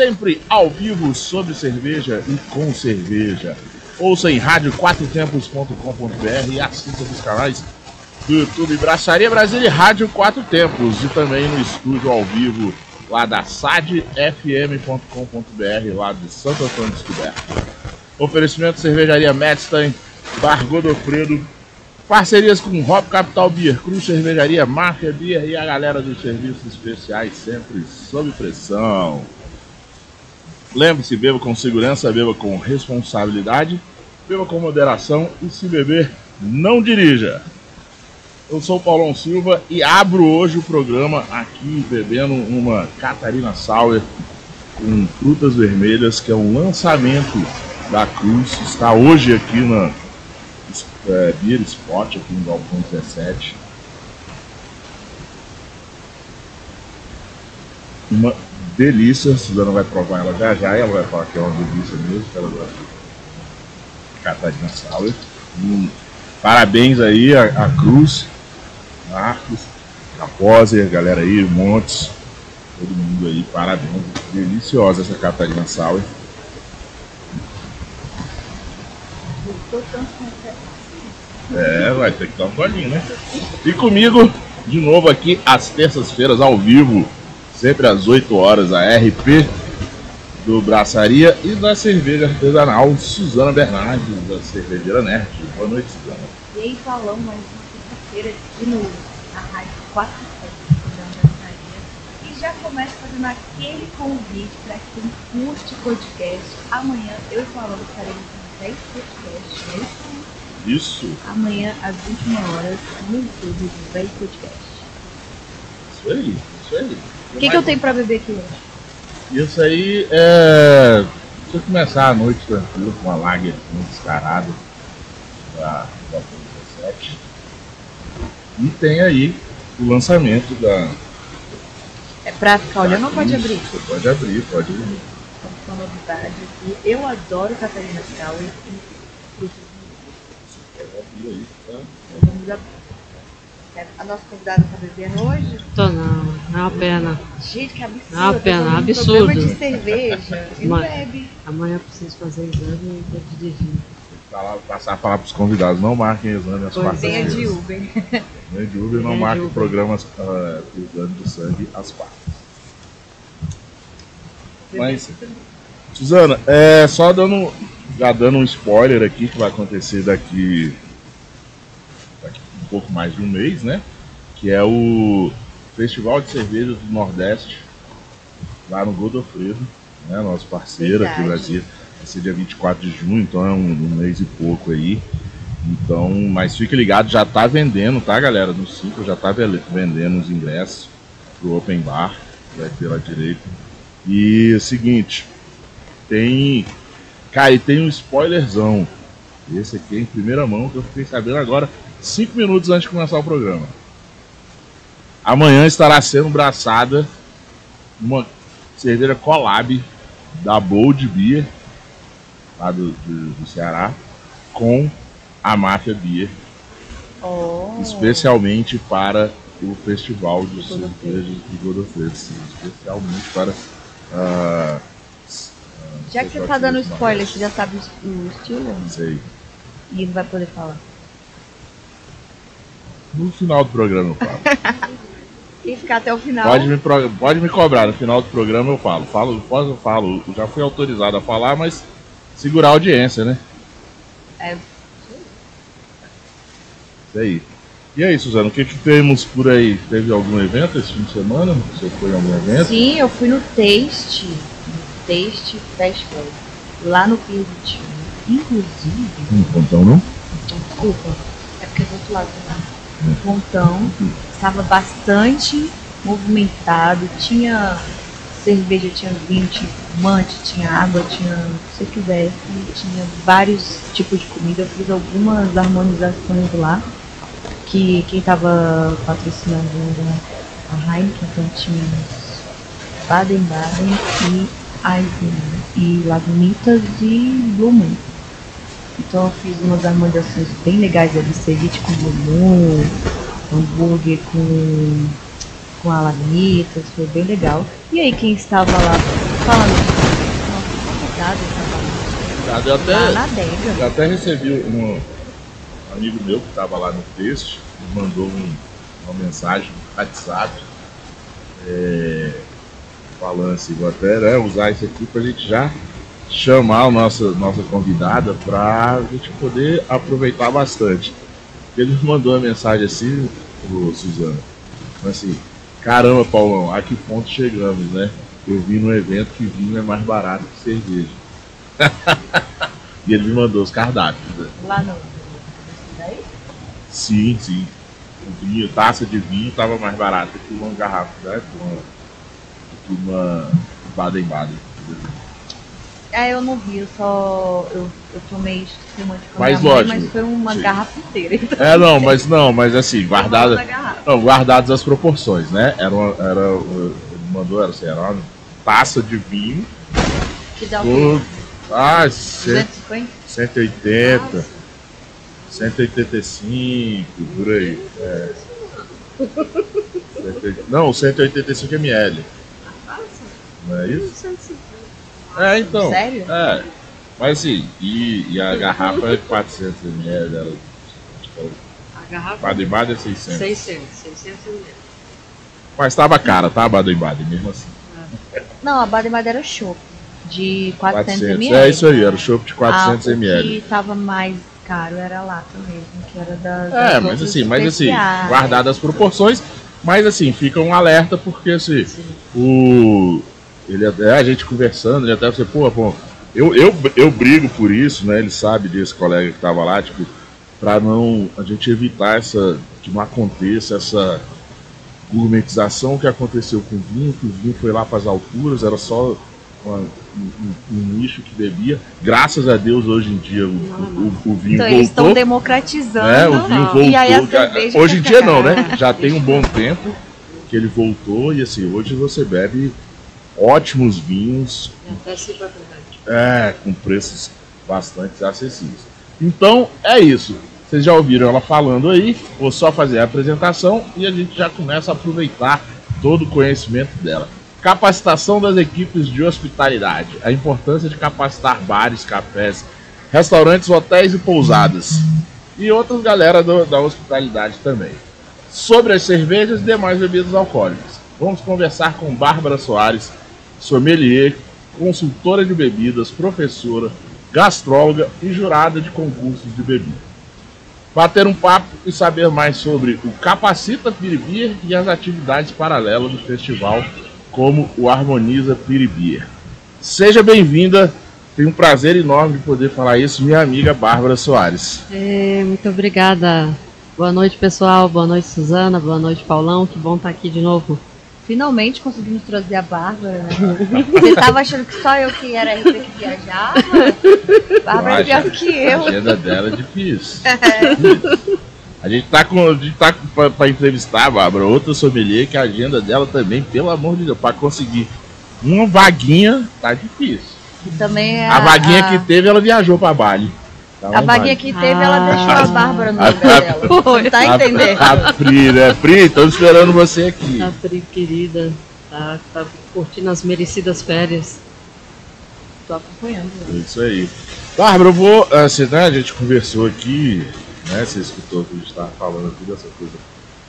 sempre ao vivo sobre cerveja e com cerveja. Ouça em radioquatrotempos.com.br e assista os canais do YouTube Braçaria Brasília e Rádio Quatro Tempos e também no estúdio ao vivo lá da sadfm.com.br lá de Santo Antônio Descoberto. Oferecimento Cervejaria Medstein Bar Godofredo, parcerias com Hop Capital Beer, Cruz Cervejaria, Mafia Beer e a galera dos serviços especiais sempre sob pressão. Lembre-se, beba com segurança, beba com responsabilidade, beba com moderação e se beber, não dirija. Eu sou o Paulão Silva e abro hoje o programa aqui bebendo uma Catarina Sauer com frutas vermelhas, que é um lançamento da Cruz. Está hoje aqui na é, Beer Spot aqui no Galpão 17. Uma delícia, a Suzana vai provar ela já já, ela vai falar que é uma delícia mesmo, que ela gosta de Catarina Sauer. Hum, parabéns aí a, a Cruz, Marcos, Caposer, galera aí, Montes, todo mundo aí, parabéns. Deliciosa essa Catarina Sauer. É, vai ter que dar um golinho, né? E comigo, de novo aqui, às terças-feiras, ao vivo, sempre às 8 horas, a RP do Braçaria e da cerveja artesanal Suzana Bernardes, da Cervejeira Nerd. Boa noite, Suzana. E aí, falou mais uma terça-feira de novo, na Rádio 4 da Braçaria. E já começa fazendo aquele convite para quem curte podcast. Amanhã eu e Falão estaremos com 10 podcasts, é isso? Amanhã, às 21 horas, no YouTube do Velho Podcast. isso aí, isso aí. O que, que eu tenho pra beber aqui hoje? Isso aí é. Se eu começar a noite tranquilo com uma lager muito descarada da da 17. E tem aí o lançamento da. É pra ficar olhando ou pode abrir? Cruz. Pode abrir, pode abrir. Uma novidade aqui. Eu adoro Catarina Sauer e frutas Pode abrir aí, tá? Vamos abrir. É, A nossa convidada tá bebendo hoje? Tô não, é uma pena. Gente, que absurdo. Não, eu tô pena, um absurdo. programa de cerveja e não bebe. Amanhã eu preciso fazer exame e vou dirigir. Falar, passar a falar para os convidados, não marquem exame às Pois quartas Venha de Uber. Venha de Uber, não de marquem Uber. programas uh, exame de sangue às quartas. Mas, Suzana, é, só dando, já dando um spoiler aqui que vai acontecer daqui, pouco mais de um mês, né? Que é o Festival de Cervejas do Nordeste, lá no Godofredo, né? Nosso parceiro aqui no Verdade. Brasil. Vai ser dia 24 de junho, então é um, um mês e pouco aí. Então, mas fique ligado, já tá vendendo, tá, galera? No 5 já tá vendendo os ingressos pro Open Bar, vai ter lá direito. E é o seguinte, tem. Cara, e tem um spoilerzão. Esse aqui é em primeira mão que eu fiquei sabendo agora, 5 minutos antes de começar o programa. Amanhã estará sendo braçada uma cerveja collab da Bold Beer, lá do, do, do Ceará, com a Máfia Beer, Oh. especialmente para o Festival de. Cervejas de Godofredo, especialmente para. ah, Já que você tá dando spoiler, você já sabe o estilo? Sei. E não vai poder falar. No final do programa eu falo. Quem ficar até o final. Pode me, pode me cobrar, no final do programa eu falo. Falo, posso, eu falo. Já fui autorizado a falar, mas segurar a audiência, né? É. Isso aí. E aí, Suzana, o que, que temos por aí? Teve algum evento esse fim de semana? Você foi em algum evento? Sim, eu fui no Taste, no Taste Festival, lá no Pier 21. Inclusive, Hum, Então não? desculpa, é porque é do outro lado do mar. O pontão estava bastante movimentado, tinha cerveja, tinha vinho, tinha fumante, tinha água, tinha o que você quisesse, tinha vários tipos de comida. Eu fiz algumas harmonizações lá, que quem estava patrocinando era a Heineken, então tinha Baden-Baden e Eisenbahn, e Lagunitas e Blue Moon. Então eu fiz umas harmonizações bem legais ali, ceviche com bumbum, hambúrguer com, com a lagunitas, foi bem legal. E aí quem estava lá falando, convidado estava Eu até, na adega. eu até recebi um amigo meu que estava lá no texto, me mandou um- uma mensagem no WhatsApp é, falando assim, vou até né, usar isso aqui para a gente já chamar a nossa, nossa convidada para a gente poder aproveitar bastante. Ele mandou uma mensagem assim, o Suzana, assim, caramba Paulão, a que ponto chegamos, né? Eu vi no evento que vinho é mais barato que cerveja. e ele me mandou os cardápios. né? Lá no. Daí? Sim, sim. O vinho, taça de vinho estava mais barata que uma garrafa, né? Que uma, que uma Baden-Baden. É, eu não vi, eu só. Eu, eu tomei espumante com Mas mãe, lógico, mas foi uma sim. garrafa inteira. Então, É, não, mas não, mas assim, guardada. Não, guardadas as proporções, né? Era, uma, era ele mandou, era, assim, era uma taça de vinho Que dá o por ah, cento- 250? 180, 185, por aí. É. 180 Não, 185 ml. Não é isso? É, então. Sério? É. Mas assim, e, e a garrafa é 400 ml, era A garrafa Baden-Baden é 600. 600, 600 ml. Mas tava cara, tá, Baden-Baden, mesmo assim. Não, a Baden era chopp de 400, 400. ml. É isso aí, era o chopp de 400 ah, ml. Que tava mais caro era a lata mesmo, que era das. É, mas assim, mas assim, guardadas as proporções, mas assim, fica um alerta porque assim, o ele até a gente conversando, ele até você, pô, pô, eu, eu, eu brigo por isso, né? Ele sabe desse colega que tava lá, tipo, pra não a gente evitar essa que não aconteça essa gourmetização que aconteceu com o vinho, que o vinho foi lá para as alturas, era só uma- um, um- nicho que bebia. Graças a Deus hoje em dia o, o, o vinho Então eles estão voltou. democratizando. É, o vinho voltou. Já- cerveja hoje em dia não, né? Já tem um bom tempo que ele voltou e assim, hoje você bebe ótimos vinhos, se vai verdade. é, com preços bastante acessíveis. Então é isso. Vocês já ouviram ela falando aí, vou só fazer a apresentação e a gente já começa a aproveitar todo o conhecimento dela. Capacitação das equipes de hospitalidade. A importância de capacitar bares, cafés, restaurantes, hotéis e pousadas. E outras galera do- da hospitalidade também. Sobre as cervejas e demais bebidas alcoólicas. Vamos conversar com Bárbara Soares, sommelier, consultora de bebidas, professora, gastróloga e jurada de concursos de bebida. Bater um papo e saber mais sobre o Capacita Piribir e as atividades paralelas do festival, como o Harmoniza Piribir. Seja bem-vinda, tenho um prazer enorme de poder falar isso, minha amiga Bárbara Soares. É, muito obrigada. Boa noite, pessoal. Boa noite, Suzana. Boa noite, Paulão. Que bom estar aqui de novo. Finalmente conseguimos trazer a Bárbara, né? Você tava achando que só eu que era RP que viajava? Bárbara é pior que A eu. agenda dela é difícil. A gente tá com. A gente tá pra, pra entrevistar, Bárbara, outra sommelier que a agenda dela também, pelo amor de Deus, pra conseguir uma vaguinha, tá difícil. E também é A vaguinha a, que teve, ela viajou pra Bali. Tá A vaguinha que teve, ela Ah. deixou a Bárbara no A- lugar a- dela. Não tá entendendo? A, a Pri, né? Pri, estamos esperando você aqui. Tá, Pri, querida. Tá, tá curtindo as merecidas férias. Tô acompanhando. É Isso aí. Bárbara, eu vou. Assim, né, a gente conversou aqui, né? Você escutou que a gente estava falando aqui dessa coisa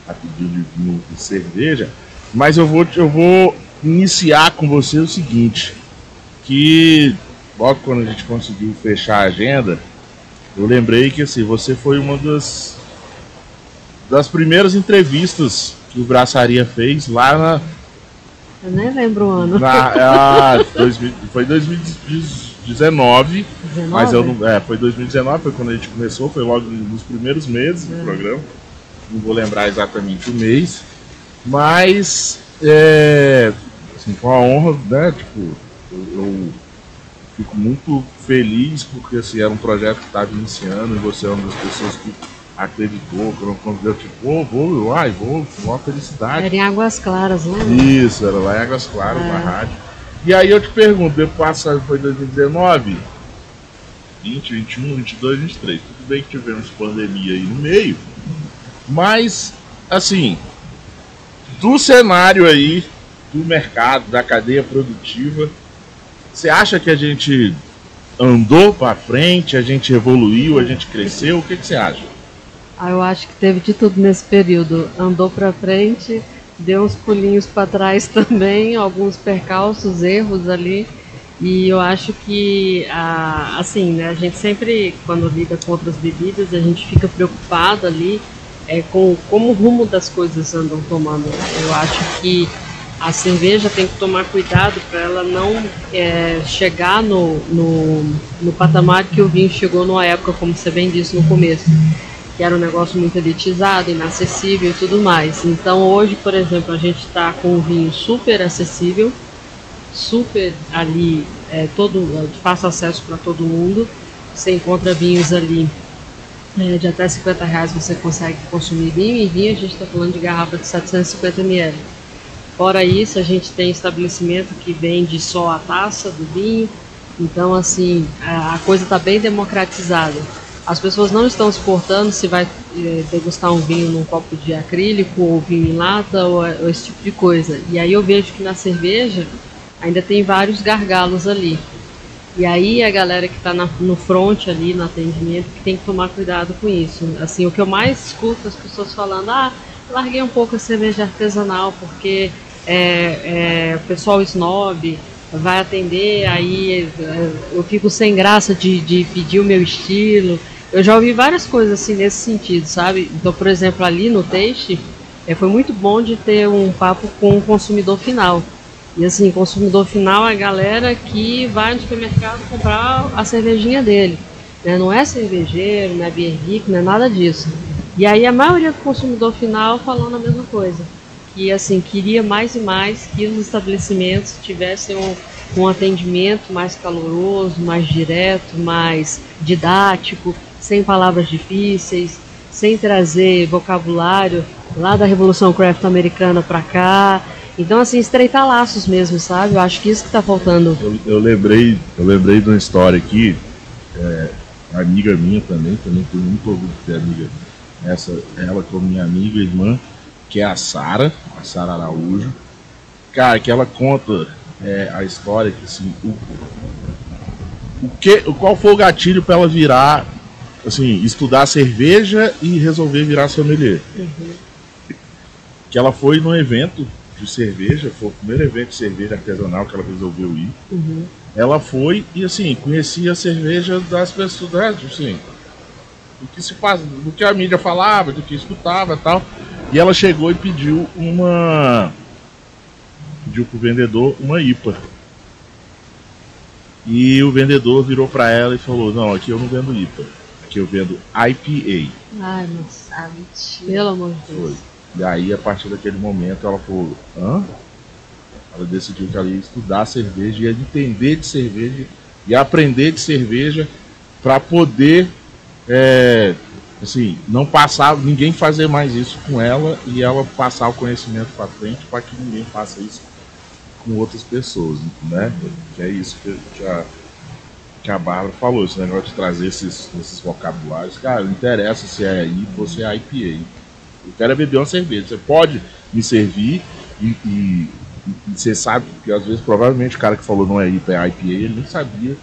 rapidinho de vinho e cerveja. Mas eu vou, eu vou iniciar com você o seguinte: que logo quando a gente conseguiu fechar a agenda, eu lembrei que assim, você foi uma das, das primeiras entrevistas que o Braçaria fez lá na, Eu nem lembro o ano. na ah, 2000 foi 2019, 19? mas eu não, é, foi 2019, foi quando a gente começou, foi logo nos primeiros meses do É. programa. Não vou lembrar exatamente o mês, mas é, Assim, foi uma honra, né? Tipo, eu, eu fico muito feliz porque assim, era um projeto que estava iniciando e você é uma das pessoas que acreditou, quando convidou, tipo, vou, vou, vai, vou, uma felicidade. Era em Águas Claras, né? Isso, era lá em Águas Claras, É. na rádio. E aí eu te pergunto, depois passado foi 2019, 20, 21, 22, 23. Tudo bem que tivemos pandemia aí no meio, mas assim, do cenário aí do mercado, da cadeia produtiva, você acha que a gente andou para frente, a gente evoluiu, a gente cresceu? O que, você acha? Ah, eu acho que teve de tudo nesse período. Andou pra frente, deu uns pulinhos pra trás também, alguns percalços, erros ali. E eu acho que, ah, assim, né, a gente sempre, quando lida com outras bebidas, a gente fica preocupado ali é, com como o rumo das coisas andam tomando. Eu acho que a cerveja tem que tomar cuidado para ela não é, chegar no, no, no patamar que o vinho chegou numa época, como você bem disse no começo que era um negócio muito elitizado, inacessível e tudo mais. Então hoje, por exemplo, a gente está com um vinho super acessível, super ali, é, todo, fácil acesso para todo mundo. Você encontra vinhos ali é, de até 50 reais você consegue consumir vinho, e vinho a gente está falando de garrafa de 750 ml. Fora isso, a gente tem estabelecimento que vende só a taça do vinho, então assim, a, coisa está bem democratizada. As pessoas não estão se importando se vai eh, degustar um vinho num copo de acrílico ou vinho em lata ou, ou esse tipo de coisa. E aí eu vejo que na cerveja ainda tem vários gargalos ali. E aí a galera que está no front ali, no atendimento, que tem que tomar cuidado com isso. Assim, o que eu mais escuto as pessoas falando, ah, larguei um pouco a cerveja artesanal porque é, é, o pessoal snob vai atender, aí é, eu fico sem graça de, de pedir o meu estilo. Eu já ouvi várias coisas assim nesse sentido, sabe? Então, por exemplo, ali no Taste, é, foi muito bom de ter um papo com o consumidor final. E assim, consumidor final é a galera que vai no supermercado comprar a cervejinha dele. Né? Não é cervejeiro, não é beer não é nada disso. E aí a maioria do consumidor final falando a mesma coisa. Que assim, queria mais e mais que os estabelecimentos tivessem um, um atendimento mais caloroso, mais direto, mais didático, sem palavras difíceis, sem trazer vocabulário lá da Revolução Craft americana para cá. Então, assim, estreitar laços mesmo, sabe? Eu acho que isso que tá faltando. Eu, eu lembrei, eu lembrei de uma história aqui, é, amiga minha também, também tenho muito orgulho de ter amiga, essa, ela como minha amiga irmã, que é a Sara, a Sara Araújo. Cara, que ela conta é, a história que assim, o, o que, qual foi o gatilho para ela virar, assim, estudar cerveja e resolver virar sommelier? Que ela foi num evento de cerveja, foi o primeiro evento de cerveja artesanal que ela resolveu ir. Uhum. Ela foi e assim, conhecia a cerveja das pessoas, né, assim, do que se faz, do que a mídia falava, do que escutava e tal. E ela chegou e pediu uma. Pediu pro vendedor uma IPA. E o vendedor virou para ela e falou: Não, aqui eu não vendo IPA, aqui eu vendo IPA. Ai, nossa. Mentira. Pelo amor de Foi. Deus. E aí, a partir daquele momento, ela falou: Hã? Ela decidiu que ela ia estudar cerveja, ia entender de cerveja e aprender de cerveja para poder, é, assim, não passar, ninguém fazer mais isso com ela e ela passar o conhecimento para frente para que ninguém faça isso com outras pessoas, né? Que é isso que, que a, que a Bárbara falou, esse negócio de trazer esses, esses vocabulários. Cara, não interessa se é IPA ou se é IPA. Eu quero é beber uma cerveja. Você pode me servir e, e- e você sabe, porque às vezes provavelmente o cara que falou não é IPA, é IPA, ele nem sabia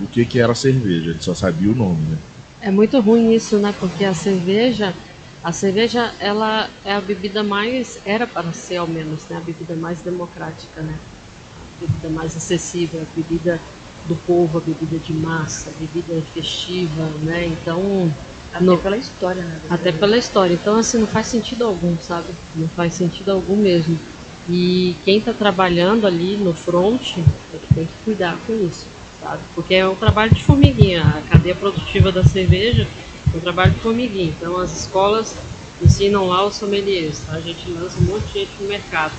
o que, que era cerveja, ele só sabia o nome, né? É muito ruim isso, né? Porque a cerveja, a cerveja, ela é a bebida mais, era para ser ao menos, né? A bebida mais democrática, né? A bebida mais acessível, a bebida do povo, a bebida de massa, a bebida festiva, né? Então, Até pela história, né? até pela história. Então, assim, não faz sentido algum, sabe? Não faz sentido algum mesmo. E quem está trabalhando ali no front é que tem que cuidar com isso, sabe? Porque é um trabalho de formiguinha. A cadeia produtiva da cerveja é um trabalho de formiguinha. Então, as escolas ensinam lá os sommeliers, tá? A gente lança um monte de gente no mercado.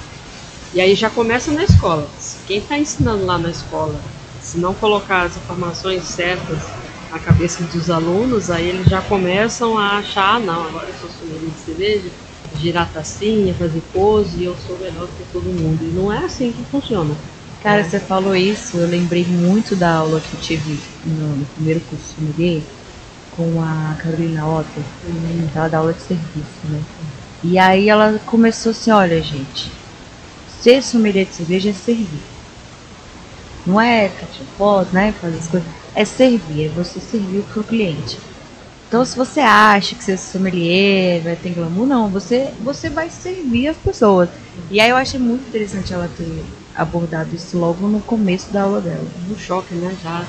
E aí já começa na escola. Quem está ensinando lá na escola, se não colocar as informações certas na cabeça dos alunos, aí eles já começam a achar, não, agora eu sou sommelier de cerveja, girar tacinha, fazer pose e eu sou melhor que todo mundo. E não é assim que funciona. Cara, você falou isso, eu lembrei muito da aula que eu tive no, no primeiro curso sommelier com a Carolina Otto, ela dá aula de serviço, né? E aí ela começou assim, olha gente, ser sommelier de cerveja é servir. Não é tirar foto, né? Fazer as coisas. É servir, é você servir o seu cliente. Então, se você acha que ser sommelier vai ter glamour, não. Você, você vai servir as pessoas. E aí eu achei muito interessante ela ter abordado isso logo no começo da aula dela. Um choque, né? Já.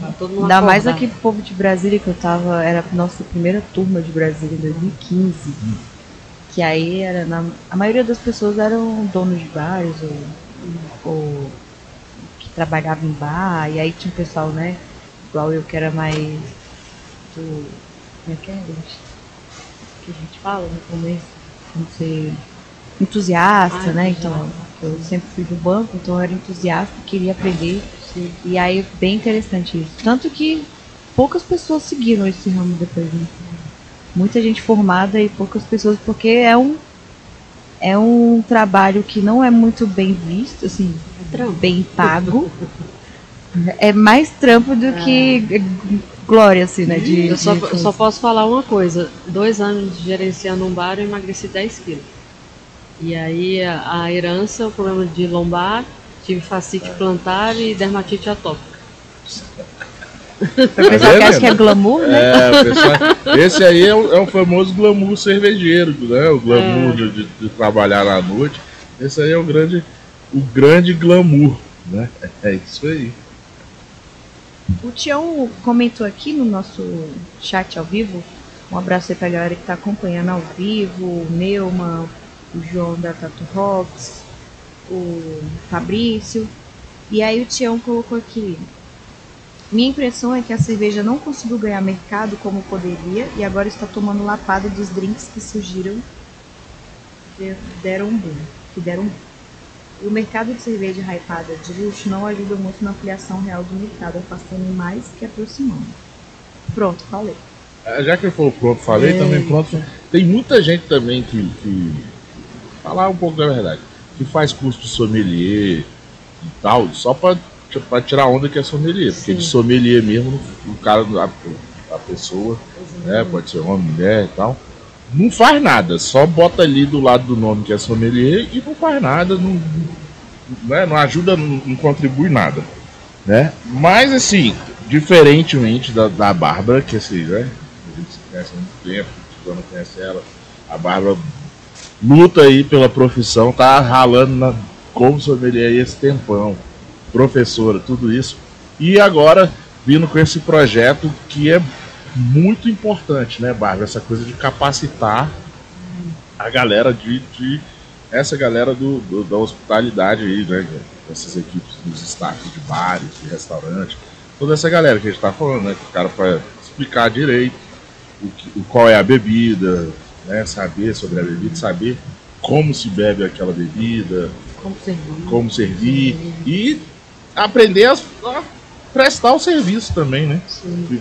tá todo mundo Ainda mais pro povo de Brasília, que eu tava. Era a nossa primeira turma de Brasília em 2015. Hum. Que aí era. Na, a maioria das pessoas eram donos de bares ou, ou que trabalhavam em bar. E aí tinha um pessoal, né? Igual eu que era mais do. Como é que é, gente? Que a gente fala no começo? Como ser entusiasta, né? Então. Eu sempre fui do banco, então eu era entusiasta, queria aprender. Sim. E aí, bem interessante isso. Tanto que poucas pessoas seguiram esse ramo depois, né? Muita gente formada e poucas pessoas, porque é um é um trabalho que não é muito bem visto, assim, é bem pago. é mais trampo do é. que glória, assim, né? De, eu só, só posso falar uma coisa: dois anos gerenciando um bar, eu emagreci 10 quilos. E aí a, a herança, o problema de lombar, tive fascite plantar e dermatite atópica. O pessoal que acha que é glamour, né? É, pessoal, esse aí é o, é o, famoso glamour cervejeiro, né? O glamour é. de, de, trabalhar na noite. Esse aí é o grande, o grande glamour, né? É isso aí. O Tião comentou aqui no nosso chat ao vivo. Um abraço aí pra galera que tá acompanhando ao vivo, o Neumann, o João da Tato Rocks, o Fabrício. E aí o Tião colocou aqui. Minha impressão é que a cerveja não conseguiu ganhar mercado como poderia e agora está tomando lapada dos drinks que surgiram que deram um boom. Que deram um boom. O mercado de cerveja hypada de luxo não ajuda muito na ampliação real do mercado, afastando mais que aproximando. Pronto, falei. É, já que eu for pronto, falei é... também pronto. Tem muita gente também que, que falar um pouco da verdade, que faz curso de sommelier e tal, só para pra tirar onda que é sommelier, Sim. porque de sommelier mesmo, o cara, a, a pessoa, né, pode ser homem, mulher e tal, não faz nada, só bota ali do lado do nome que é sommelier e não faz nada, não, né, não ajuda, não, não contribui nada, né? Mas assim, diferentemente da, da Bárbara, que assim, né, a gente se conhece há muito tempo, não conhece ela, a Bárbara luta aí pela profissão, tá ralando na, como sommelier aí esse tempão, professora, tudo isso. E agora vindo com esse projeto que é muito importante, né, Bárbara? Essa coisa de capacitar a galera de, de essa galera do, do, da hospitalidade aí, né? Essas equipes dos staffs de bares, de restaurantes, toda essa galera que a gente tá falando, né? Que o cara para explicar direito o, o qual é a bebida, né, saber sobre a bebida, saber como se bebe aquela bebida, como servir, como servir e aprender a, a, prestar o serviço também, né? Sim.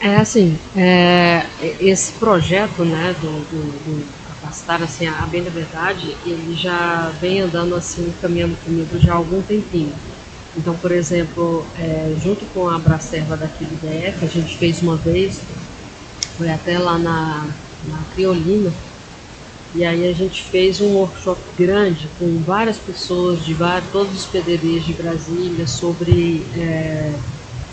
É assim, é, esse projeto, né, do, do, do capacitar, assim, a bem da verdade, ele já vem andando assim, caminhando comigo já há algum tempinho. Então, por exemplo, é, junto com a Bracerva daqui do DF, a gente fez uma vez foi até lá na, na Criolina. E aí a gente fez um workshop grande com várias pessoas de vários, todos os pedreiros de Brasília sobre é,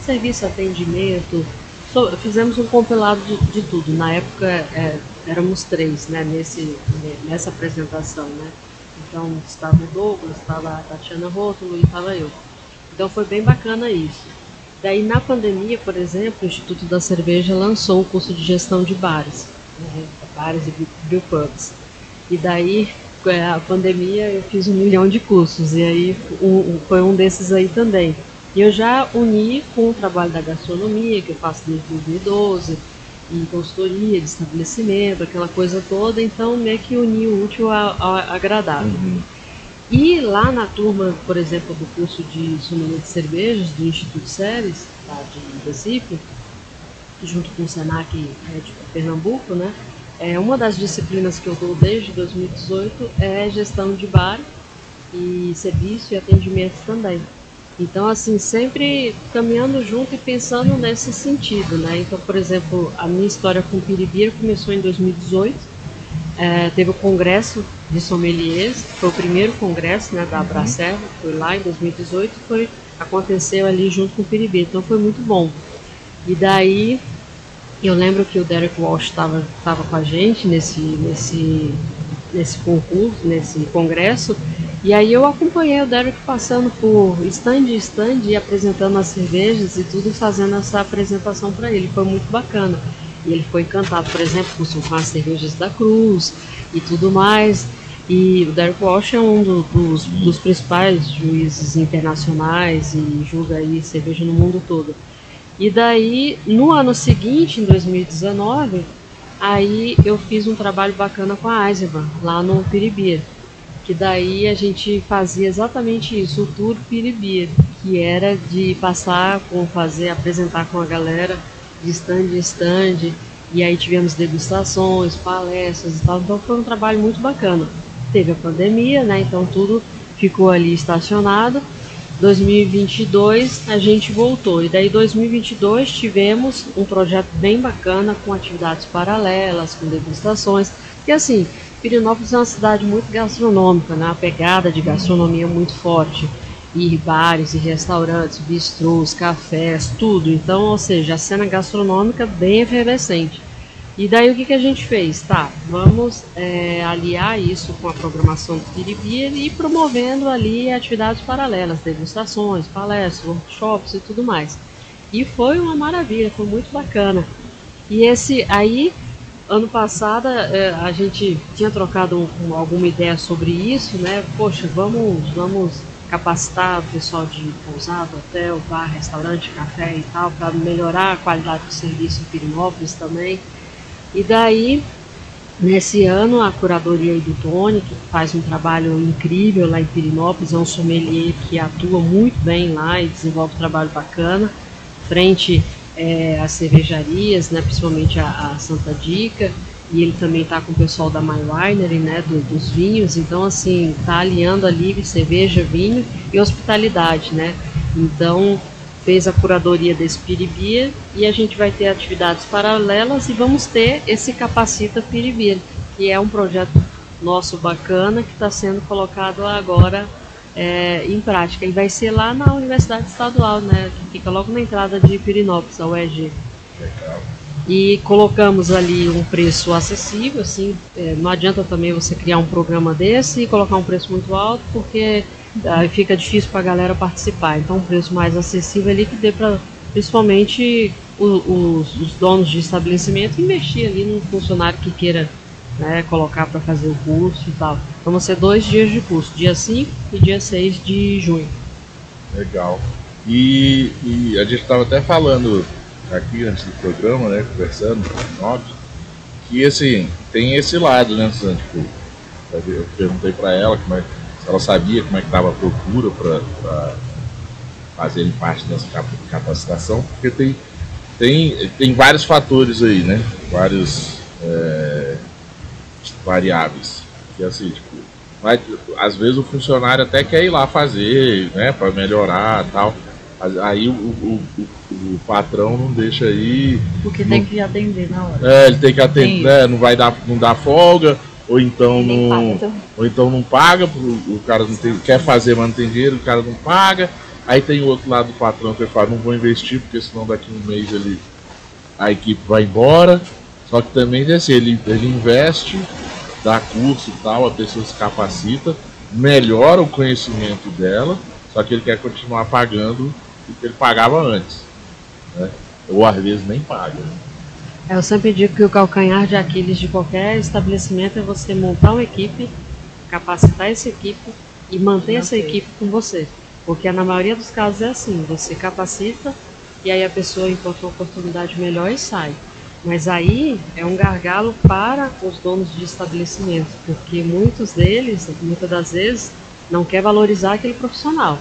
serviço, atendimento. So, fizemos um compilado de, de tudo. Na época é, éramos três né, nesse, nessa apresentação. Né? Então estava o Douglas, estava a Tatiana Rótulo e estava eu. Então foi bem bacana isso. Daí, na pandemia, por exemplo, o Instituto da Cerveja lançou o curso de gestão de bares, né, bares e brewpubs. E daí, é, a pandemia, eu fiz um milhão de cursos, e aí um, foi um desses aí também. E eu já uni com o trabalho da gastronomia, que eu faço desde 2012, em consultoria de estabelecimento, aquela coisa toda, então meio que uni o útil ao agradável. Uhum. E lá na turma, por exemplo, do curso de sommelier de cervejas do Instituto Séries, lá de Recife, junto com o Senac é, de Pernambuco, né? É, uma das disciplinas que eu dou desde 2018 é gestão de bar e serviço e atendimento também. Então, assim, sempre caminhando junto e pensando nesse sentido, né? Então, por exemplo, a minha história com o Piribir começou em 2018. É, teve o congresso de sommeliers, foi o primeiro congresso né, da Abracerva, foi lá em 2018, foi aconteceu ali junto com o Piribir, então foi muito bom. E daí eu lembro que o Derek Walsh estava com a gente nesse, nesse, nesse concurso, nesse congresso, e aí eu acompanhei o Derek passando por stand em stand e apresentando as cervejas e tudo, fazendo essa apresentação para ele. Foi muito bacana. E ele ficou encantado, por exemplo, com as cervejas da Cruz e tudo mais. E o Derek Walsh é um do, dos, dos principais juízes internacionais e julga aí cerveja no mundo todo. E daí, no ano seguinte, em 2019, aí eu fiz um trabalho bacana com a Eisenbahn, lá no Piribir. Que daí a gente fazia exatamente isso, o tour Piribir, que era de passar, com fazer, apresentar com a galera de stand em stand. E aí tivemos degustações, palestras e tal. Então foi um trabalho muito bacana. Teve a pandemia, né? Então tudo ficou ali estacionado. 2022 a gente voltou e daí 2022 tivemos um projeto bem bacana com atividades paralelas, com degustações. E assim, Pirinópolis é uma cidade muito gastronômica, né? A pegada de gastronomia muito forte. E bares e restaurantes, bistrôs, cafés, tudo. Então, ou seja, a cena gastronômica bem efervescente. E daí o que, que a gente fez? Tá, vamos é, aliar isso com a programação do Piribir e ir promovendo ali atividades paralelas, degustações, palestras, workshops e tudo mais. E foi uma maravilha, foi muito bacana. E esse aí, ano passado, é, a gente tinha trocado um, alguma ideia sobre isso, né? Poxa, vamos, vamos capacitar o pessoal de pousada, hotel, bar, restaurante, café e tal, para melhorar a qualidade do serviço em Pirinópolis também. E daí, nesse ano, a curadoria do Tony, que faz um trabalho incrível lá em Pirinópolis, é um sommelier que atua muito bem lá e desenvolve um trabalho bacana, frente é, às cervejarias, né, principalmente a, a Santa Dica, e ele também está com o pessoal da My Winery, né, do, dos vinhos, então assim, está alinhando ali cerveja, vinho e hospitalidade, né, então fez a curadoria desse Piribir e a gente vai ter atividades paralelas e vamos ter esse Capacita Piribir, que é um projeto nosso bacana que está sendo colocado agora é, em prática. E vai ser lá na Universidade Estadual, né, que fica logo na entrada de Pirinópolis, a UEG. Legal. E colocamos ali um preço acessível, assim, é, não adianta também você criar um programa desse e colocar um preço muito alto, porque aí fica difícil para a galera participar. Então, um preço mais acessível ali que dê para, principalmente, os, os, donos de estabelecimento investir ali num funcionário que queira né, colocar para fazer o curso e tal. Então, vão ser dois dias de curso, dia 5 e dia 6 de junho. Legal. E, e a gente estava até falando aqui antes do programa, né, conversando, óbvio, que assim, tem esse lado, né, Tipo, eu perguntei para ela como é que ela sabia como é que estava a procura para fazerem parte dessa capacitação, porque tem, tem, tem vários fatores aí, né? Vários é, variáveis. Que assim, tipo, vai, às vezes o funcionário até quer ir lá fazer, né, para melhorar tal. Aí o, o, o, o, patrão não deixa aí. Porque não, tem que atender na hora. É, ele tem que atender, né, não vai dar, não dá folga ou então não, ou então não paga, o cara não tem, quer fazer, mas não tem dinheiro, o cara não paga. Aí tem o outro lado do patrão que fala, não vou investir, porque senão daqui um mês ele, a equipe vai embora. Só que também assim, ele, ele investe, dá curso e tal, a pessoa se capacita, melhora o conhecimento dela, só que ele quer continuar pagando que ele pagava antes. Né? Ou às vezes nem paga. Né? Eu sempre digo que o calcanhar de Aquiles de qualquer estabelecimento é você montar uma equipe, capacitar essa equipe e manter essa equipe com você. Porque na maioria dos casos é assim, você capacita e aí a pessoa encontra uma oportunidade melhor e sai. Mas aí é um gargalo para os donos de estabelecimento, porque muitos deles, muitas das vezes, não quer valorizar aquele profissional.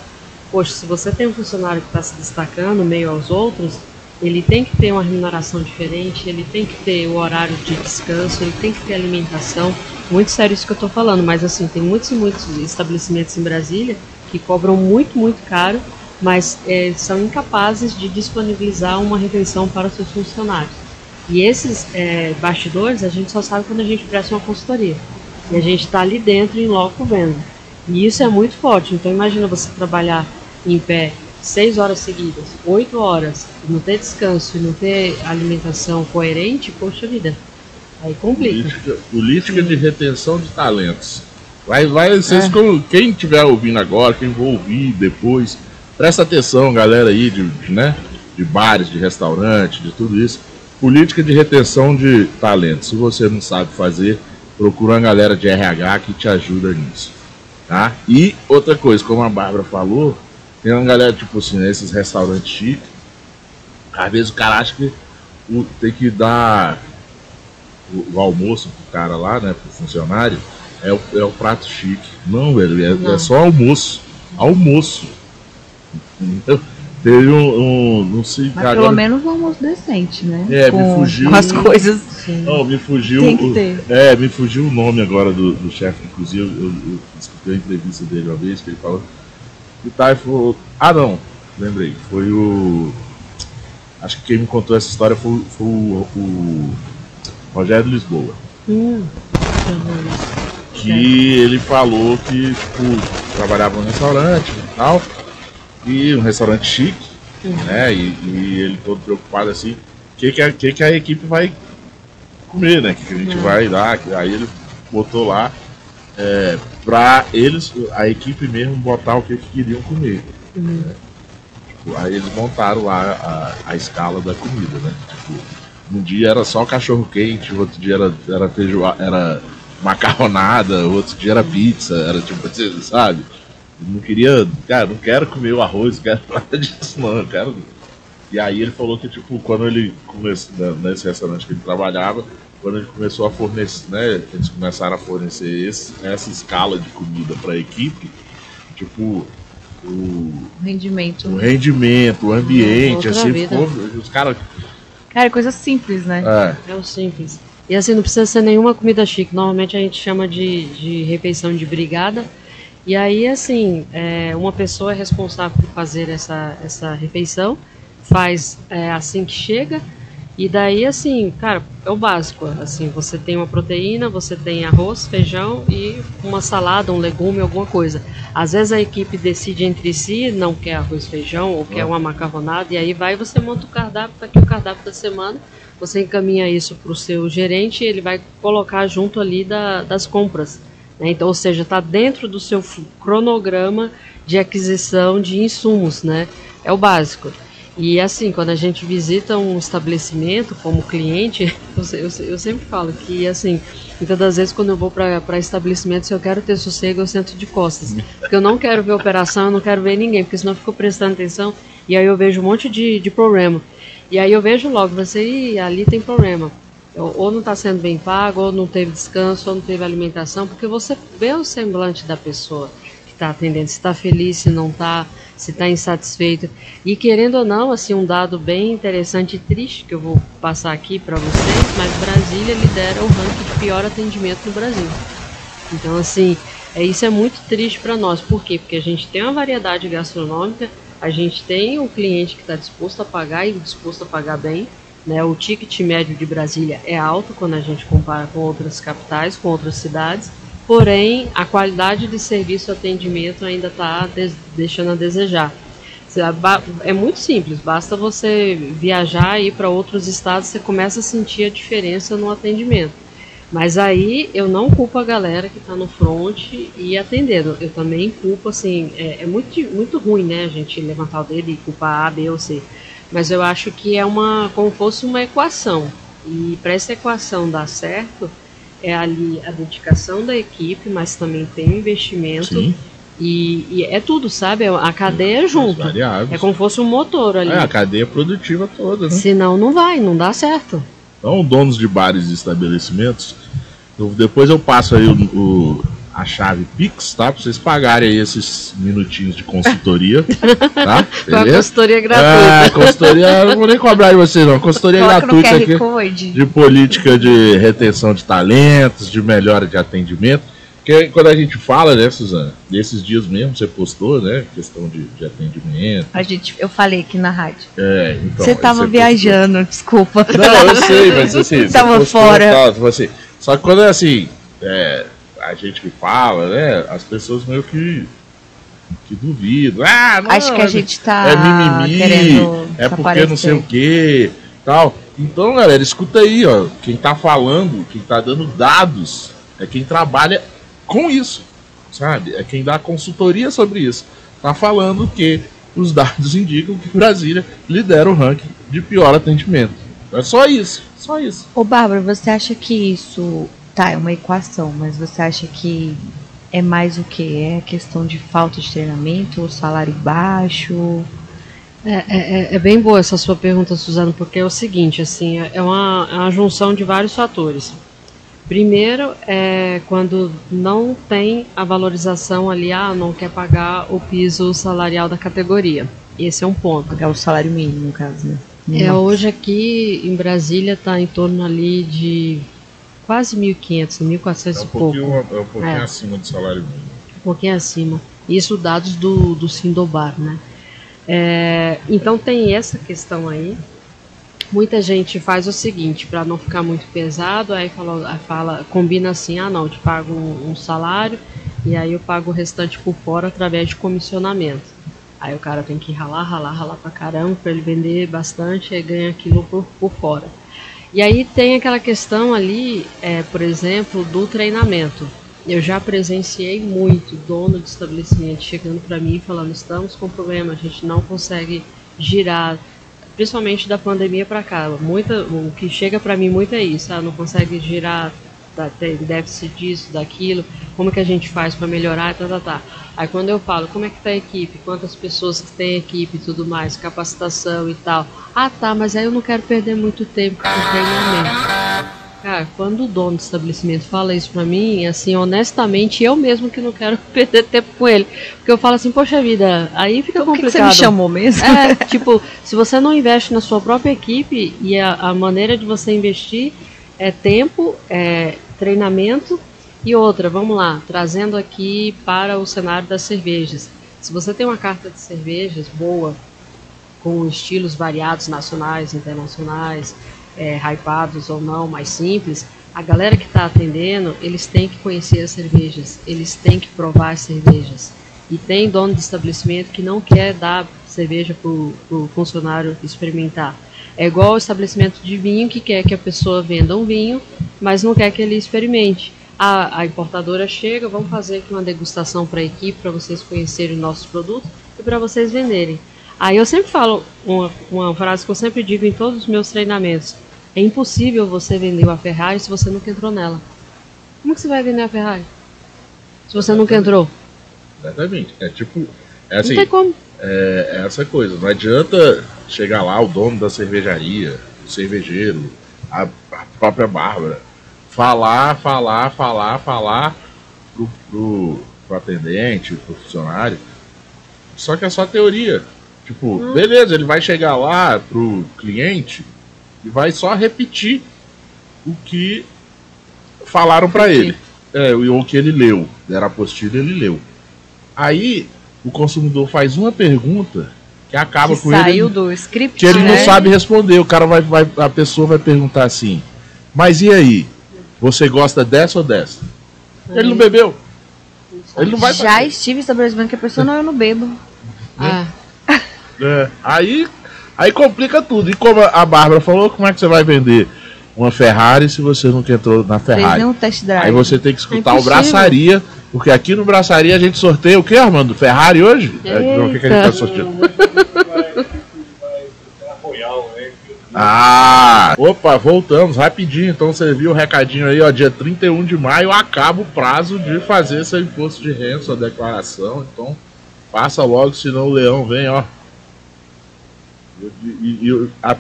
Poxa, se você tem um funcionário que está se destacando meio aos outros, ele tem que ter uma remuneração diferente, ele tem que ter o horário de descanso, ele tem que ter alimentação. Muito sério isso que eu estou falando, mas assim, tem muitos e muitos estabelecimentos em Brasília que cobram muito, muito caro, mas é, são incapazes de disponibilizar uma refeição para os seus funcionários. E esses é, bastidores a gente só sabe quando a gente presta uma consultoria. E a gente está ali dentro, em loco, vendo. E isso é muito forte. Então imagina você trabalhar em pé seis horas seguidas, oito horas, não ter descanso e não ter alimentação coerente, poxa vida, aí complica. Política, política de retenção de talentos. Vai, vai, vocês, é. quem estiver ouvindo agora, quem for ouvir depois, presta atenção, galera aí de, de, né, de bares, de restaurante, de tudo isso. Política de retenção de talentos. Se você não sabe fazer, procura uma galera de RH que te ajuda nisso. Tá? E outra coisa, como a Bárbara falou, tem uma galera, tipo assim, nesses restaurantes chiques, às vezes o cara acha que o, tem que dar o, o, almoço pro cara lá, né, pro funcionário, é o, é o prato chique. Não, velho, é, é não. é só almoço. Almoço. Então, teve um, um, não sei, Mas pelo menos um almoço decente, né? É, com, me fugiu. Com as coisas. Não, me fugiu. Tem que ter. É, me fugiu o nome agora do, do chefe, inclusive eu, eu, eu escutei a entrevista dele uma vez que ele falou e e falou, ah não, lembrei, foi o. Acho que quem me contou essa história foi, foi o, o Rogério Lisboa. Hum. Que ele falou que tipo, trabalhava no restaurante e tal, e um restaurante chique, hum. né? E, e, ele todo preocupado assim, o que, que, a, que, que a equipe vai comer, né? O que, que a gente hum. vai dar. Aí ele botou lá é, para eles, a equipe mesmo, botar o que, que queriam comer. Uhum. Né? Tipo, aí eles montaram lá a, a, escala da comida, né? Tipo, um dia era só cachorro quente, outro dia era, era feijoada, era macarronada, outro dia era pizza, era tipo assim, sabe? não queria, cara, não quero comer o arroz, não quero nada disso, não, eu quero. E aí ele falou que, tipo, quando ele começou, né, nesse restaurante que ele trabalhava, quando a gente começou a fornecer, né, eles começaram a fornecer esse, essa escala de comida para a equipe, tipo o rendimento, o rendimento, o ambiente, assim ficou, os caras Cara, é coisa simples, né? É. é o simples. E assim, não precisa ser nenhuma comida chique. Normalmente a gente chama de, de refeição de brigada. E aí, assim, é, uma pessoa é responsável por fazer essa, essa refeição, faz é, assim que chega, e daí, assim, cara, é o básico. Assim, você tem uma proteína, você tem arroz, feijão e uma salada, um legume, alguma coisa. Às vezes a equipe decide entre si, não quer arroz, feijão ou quer uma macarronada, e aí vai você monta o cardápio, tá aqui o cardápio da semana. Você encaminha isso para o seu gerente e ele vai colocar junto ali da, das compras. Né? Então, ou seja, está dentro do seu cronograma de aquisição de insumos, né? É o básico. E assim, quando a gente visita um estabelecimento como cliente, eu, eu, eu sempre falo que assim, muitas das vezes quando eu vou para estabelecimentos, se eu quero ter sossego, eu sento de costas. Porque eu não quero ver operação, eu não quero ver ninguém, porque senão eu fico prestando atenção e aí eu vejo um monte de, de problema. E aí eu vejo logo, você, ali tem problema. Ou não está sendo bem pago, ou não teve descanso, ou não teve alimentação, porque você vê o semblante da pessoa está atendendo, se está feliz, se não está se está insatisfeito. E querendo ou não, assim, um dado bem interessante e triste que eu vou passar aqui para vocês, mas Brasília lidera o ranking de pior atendimento no Brasil. Então, assim, é, isso é muito triste para nós. Por quê? Porque a gente tem uma variedade gastronômica, a gente tem um cliente que está disposto a pagar e disposto a pagar bem. Né? O ticket médio de Brasília é alto quando a gente compara com outras capitais, com outras cidades porém a qualidade de serviço e atendimento ainda está deixando a desejar. É muito simples, basta você viajar e ir para outros estados, você começa a sentir a diferença no atendimento. Mas aí eu não culpo a galera que está no front e atendendo. Eu também culpo, assim, é, é, muito, muito ruim, né, a gente levantar o dedo e culpar A, B ou C. Mas eu acho que é uma, como fosse uma equação. E para essa equação dar certo, é ali a dedicação da equipe, mas também tem o investimento. Sim. E, e, é tudo, sabe? A cadeia é junto. É como se fosse um motor ali. É, a cadeia produtiva toda, né? Senão não vai, não dá certo. Então, donos de bares e estabelecimentos, eu, depois eu passo aí o, o, a chave Pix, tá? Pra vocês pagarem aí esses minutinhos de consultoria, tá? Beleza? consultoria É, gratuita. consultoria, não vou nem cobrar de vocês não, consultoria Coloca gratuita aqui Code. de política de retenção de talentos, de melhora de atendimento. Porque quando a gente fala, né, Suzana, desses dias mesmo você postou, né, questão de, de atendimento. A gente, eu falei aqui na rádio. É, então, Você aí tava postou. viajando, desculpa. Não, eu sei, mas assim, você Tava postou fora. tal, tipo assim, só que quando é assim, é, a gente que fala, né, as pessoas meio que, que duvidam. Ah, não, Acho que a é- gente tá é mimimi, querendo é porque não sei o que, tal. Então, galera, escuta aí, ó. Quem tá falando, quem tá dando dados, é quem trabalha com isso, sabe? É quem dá consultoria sobre isso. Tá falando que os dados indicam que Brasília lidera o ranking de pior atendimento. É só isso, só isso. Ô, Bárbara, você acha que isso. Tá, é uma equação, mas você acha que é mais o que? É questão de falta de treinamento, ou salário baixo? É, é- é- é bem boa essa sua pergunta, Suzano, porque é o seguinte, assim, é uma, é uma junção de vários fatores. Primeiro é quando não tem a valorização ali, ah, não quer pagar o piso salarial da categoria. Esse é um ponto. Pagar o salário mínimo, no caso, né? É, hoje aqui em Brasília está em torno ali de quase 1.500, 1.400 É um e pouco. é um pouquinho É. acima do salário mínimo. um pouquinho acima. Isso dados do, do Sindobar, né? É, então tem essa questão aí. Muita gente faz o seguinte, para não ficar muito pesado, aí fala, fala, combina assim, ah não, eu te pago um, um salário e aí eu pago o restante por fora através de comissionamento. Aí o cara tem que ralar, ralar, ralar pra caramba para ele vender bastante e ganha aquilo por, por fora. E aí tem aquela questão ali, é, por exemplo, do treinamento. Eu já presenciei muito dono de estabelecimento chegando para mim e falando: estamos com problema, a gente não consegue girar, principalmente da pandemia para cá. Muita, o que chega para mim muito é isso: ah, não consegue girar, tá, tem déficit disso, daquilo, como que a gente faz para melhorar, tá, tá, tá. Aí quando eu falo como é que tá a equipe, quantas pessoas que tem a equipe e tudo mais, capacitação e tal. Ah tá, mas aí eu não quero perder muito tempo com treinamento. Cara, quando o dono do estabelecimento fala isso pra mim, assim, honestamente, eu mesmo que não quero perder tempo com ele. Porque eu falo assim, poxa vida, aí fica Por que, que complicado. você me chamou mesmo? É, tipo, se você não investe na sua própria equipe e a, a maneira de você investir é tempo, é treinamento e outra, vamos lá, trazendo aqui para o cenário das cervejas. Se você tem uma carta de cervejas boa, com estilos variados, nacionais, internacionais, é, hypados ou não, mais simples, a galera que está atendendo, eles têm que conhecer as cervejas, eles têm que provar as cervejas. E tem dono de estabelecimento que não quer dar cerveja para o funcionário experimentar. É igual o estabelecimento de vinho que quer que a pessoa venda um vinho, mas não quer que ele experimente. A, a importadora chega, vamos fazer aqui uma degustação para a equipe, para vocês conhecerem nossos produtos e para vocês venderem. Aí eu sempre falo uma, uma frase que eu sempre digo em todos os meus treinamentos: é impossível você vender uma Ferrari se você nunca entrou nela. Como que você vai vender a Ferrari? Se você nunca entrou? Exatamente. É tipo. É Não assim, tem como. é, é essa coisa. Não adianta chegar lá o dono da cervejaria, o cervejeiro, a, a própria Bárbara, falar, falar, falar, falar pro, pro, pro atendente, pro funcionário. Só que é só teoria. Tipo, Hum. beleza, ele vai chegar lá pro cliente e vai só repetir o que falaram pra Entendi. ele. É, que ele leu. Era apostila ele leu. Aí o consumidor faz uma pergunta que acaba que com saiu ele do script, que ele né? não sabe responder. O cara vai, vai, a pessoa vai perguntar assim: "Mas e aí? Você gosta dessa ou dessa?" Ele não bebeu. Ele não vai Já estive em estabelecimento que a pessoa não, eu não bebo. Ah, É, aí, aí complica tudo. E como a Bárbara falou, como é que você vai vender uma Ferrari se você nunca entrou na Ferrari? Aí você tem que escutar É o. Braçaria, porque aqui no Braçaria a gente sorteia o que, Armando? Ferrari hoje? É, o que, que a gente tá sorteando? Ah! Opa, voltamos rapidinho. Então você viu o recadinho aí, ó. Dia 31 de maio acaba o prazo de fazer seu imposto de renda, sua declaração. Então passa logo, senão o leão vem, ó. E, e- e a,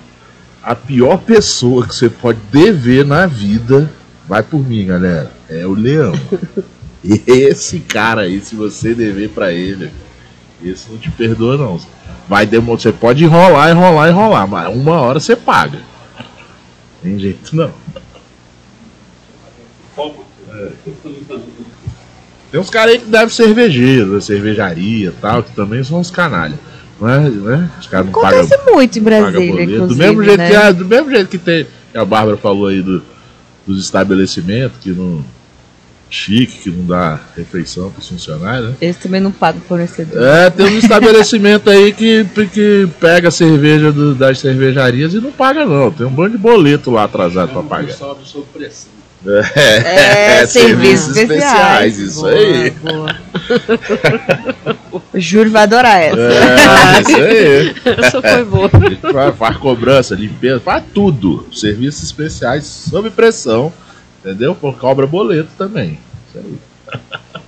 a pior pessoa que você pode dever na vida vai por mim, galera. É o leão. esse cara aí, se você dever pra ele, esse não te perdoa não. Vai demorar, você pode enrolar, enrolar, enrolar, mas uma hora você paga. Tem jeito não. Tem uns caras aí que devem cervejeiro, cervejaria e tal, que também são uns canalha. Não é, né? Os caras não pagam Acontece muito em Brasília, Do mesmo jeito né? que do mesmo jeito que tem, que a Bárbara falou aí do, dos estabelecimentos que não chique, que não dá refeição para os funcionários, né? Eles também não pagam fornecedor. É, tem um estabelecimento aí que, que pega a cerveja do- das cervejarias e não paga não. Tem um bando de boleto lá atrasado para pagar. sobe sob pressão. É, serviços especiais. isso Boa, aí. boa. O Júlio vai adorar essa. É, isso aí. Essa foi boa. Faz cobrança, limpeza, faz tudo. Serviços especiais sob pressão, entendeu? Por cobra boleto também. Isso aí.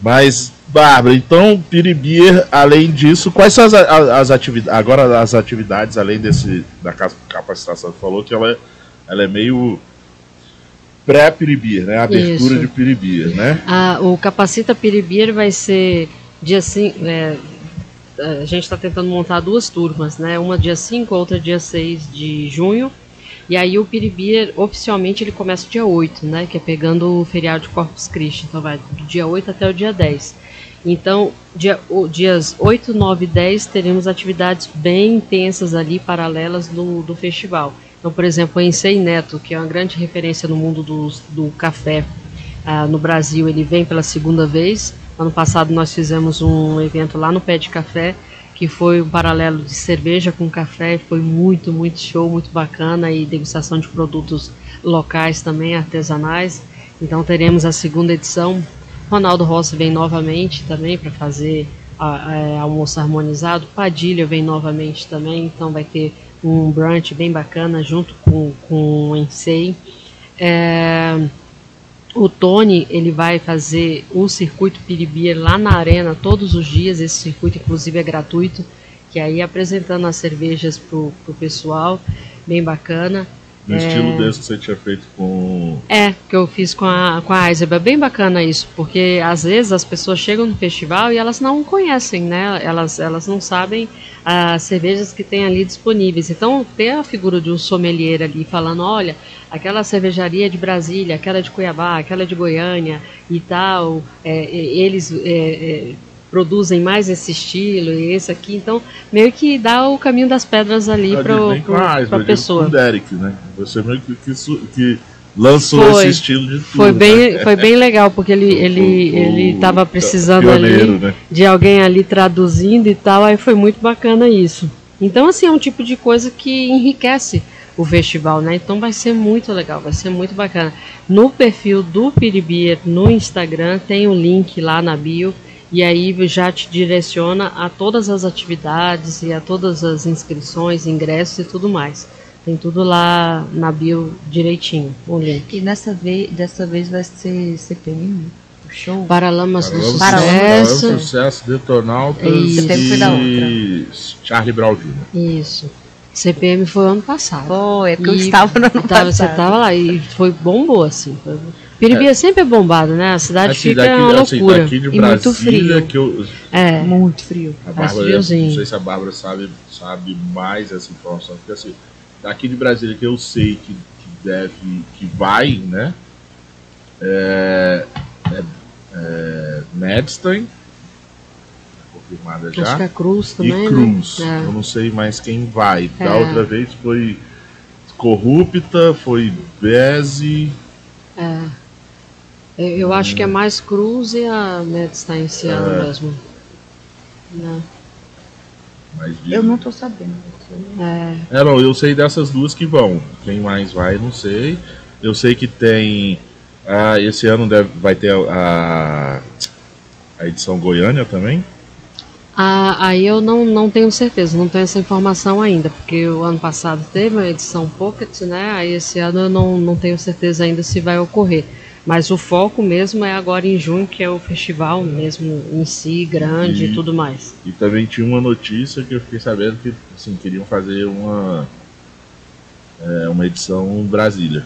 Mas, Bárbara, então, Piribir, além disso, quais são as, as atividades, agora as atividades, além desse, da ca- capacitação que falou, que ela, é- ela é meio pré-Piribir, né? Abertura Isso. de Piribir, né? Ah, o Capacita Piribir vai ser dia 5. a gente está tentando montar duas turmas, né? Uma dia 5, outra dia 6 de junho. E aí o Piribir, oficialmente, ele começa dia 8, né? Que é pegando o feriado de Corpus Christi. Então vai do dia 8 até o dia 10. Então, dia, o- dias 8, 9 e 10 teremos atividades bem intensas ali, paralelas do, do festival. Então, por exemplo, a Ensei Neto, que é uma grande referência no mundo dos- do café ah, no Brasil, ele vem pela segunda vez. Ano passado nós fizemos um evento lá no Pé de Café, que foi um paralelo de cerveja com café, foi muito, muito show, muito bacana, e degustação de produtos locais também, artesanais. Então teremos a segunda edição. Ronaldo Rossi vem novamente também para fazer a- a- almoço harmonizado. Padilha vem novamente também, então vai ter um brunch bem bacana junto com, com o Ensei. É, o Tony ele vai fazer o circuito Piribir lá na arena todos os dias. Esse circuito, inclusive, é gratuito. Que aí apresentando as cervejas pro, pro pessoal, bem bacana. No estilo desse que você tinha feito com. É, que eu fiz com a, com a. É bem bacana isso, porque às vezes as pessoas chegam no festival e elas não conhecem, né? Elas, elas não sabem as cervejas que tem ali disponíveis. Então, ter a figura de um sommelier ali falando: olha, aquela cervejaria é de Brasília, aquela é de Cuiabá, aquela é de Goiânia e tal, é, é, eles. é, é, produzem mais esse estilo e esse aqui, então meio que dá o caminho das pedras ali para a pessoa. Com o Derek, né? Você meio que, que, que lançou Foi. esse estilo de tudo. Foi bem, né? foi bem legal, porque ele ele ele estava precisando pioneiro, ali né? de alguém ali traduzindo e tal, aí foi muito bacana isso. Então assim, é um tipo de coisa que enriquece o festival, né? Então vai ser muito legal, vai ser muito bacana. No perfil do Piribir no Instagram tem um link lá na bio e aí já te direciona a todas as atividades e a todas as inscrições, ingressos e tudo mais. Tem tudo lá na bio direitinho, o link. E nessa vez, dessa vez vai ser CPM, o show. Paralamas do Paralamas- Paralamas. Paralamas Sucesso. do Sucesso, Detonautas Isso. Setembro foi da e Charlie Brown Jr. Isso. CPM foi ano passado. Foi, é porque eu E estava no ano Tava- Então, você passado. tava lá e foi bombou assim. Foi... Piribia sempre é bombado, né? A cidade Assim, fica daqui, uma assim, loucura. daqui de E muito Brasília, frio. que eu, É, Muito frio. a Bárbara, friozinho. não sei se a Bárbara sabe, sabe mais essa informação, porque assim, daqui de Brasília que eu sei que, que deve, que vai, né? É, é, é Madstein, confirmada acho já. que a Cruz também, e Cruz. né? Eu não sei mais quem vai. Da É. outra vez foi Corrupta, foi Beze. É. é. Eu, acho que é mais Cruz e a Mets está esse ano É. mesmo. Né? Eu não tô sabendo. É, É, não, eu sei dessas duas que vão. Quem mais vai, não sei. Eu sei que tem. Ah, esse ano deve, vai ter a, a edição Goiânia também. Ah, aí eu não, não tenho certeza, não tenho essa informação ainda, porque o ano passado teve uma edição Pocket, né? Aí esse ano eu não, não tenho certeza ainda se vai ocorrer. Mas o foco mesmo é agora em junho, que é o festival mesmo em si, grande E- e tudo mais. E também tinha uma notícia que eu fiquei sabendo que assim, queriam fazer uma, é, uma edição Brasília.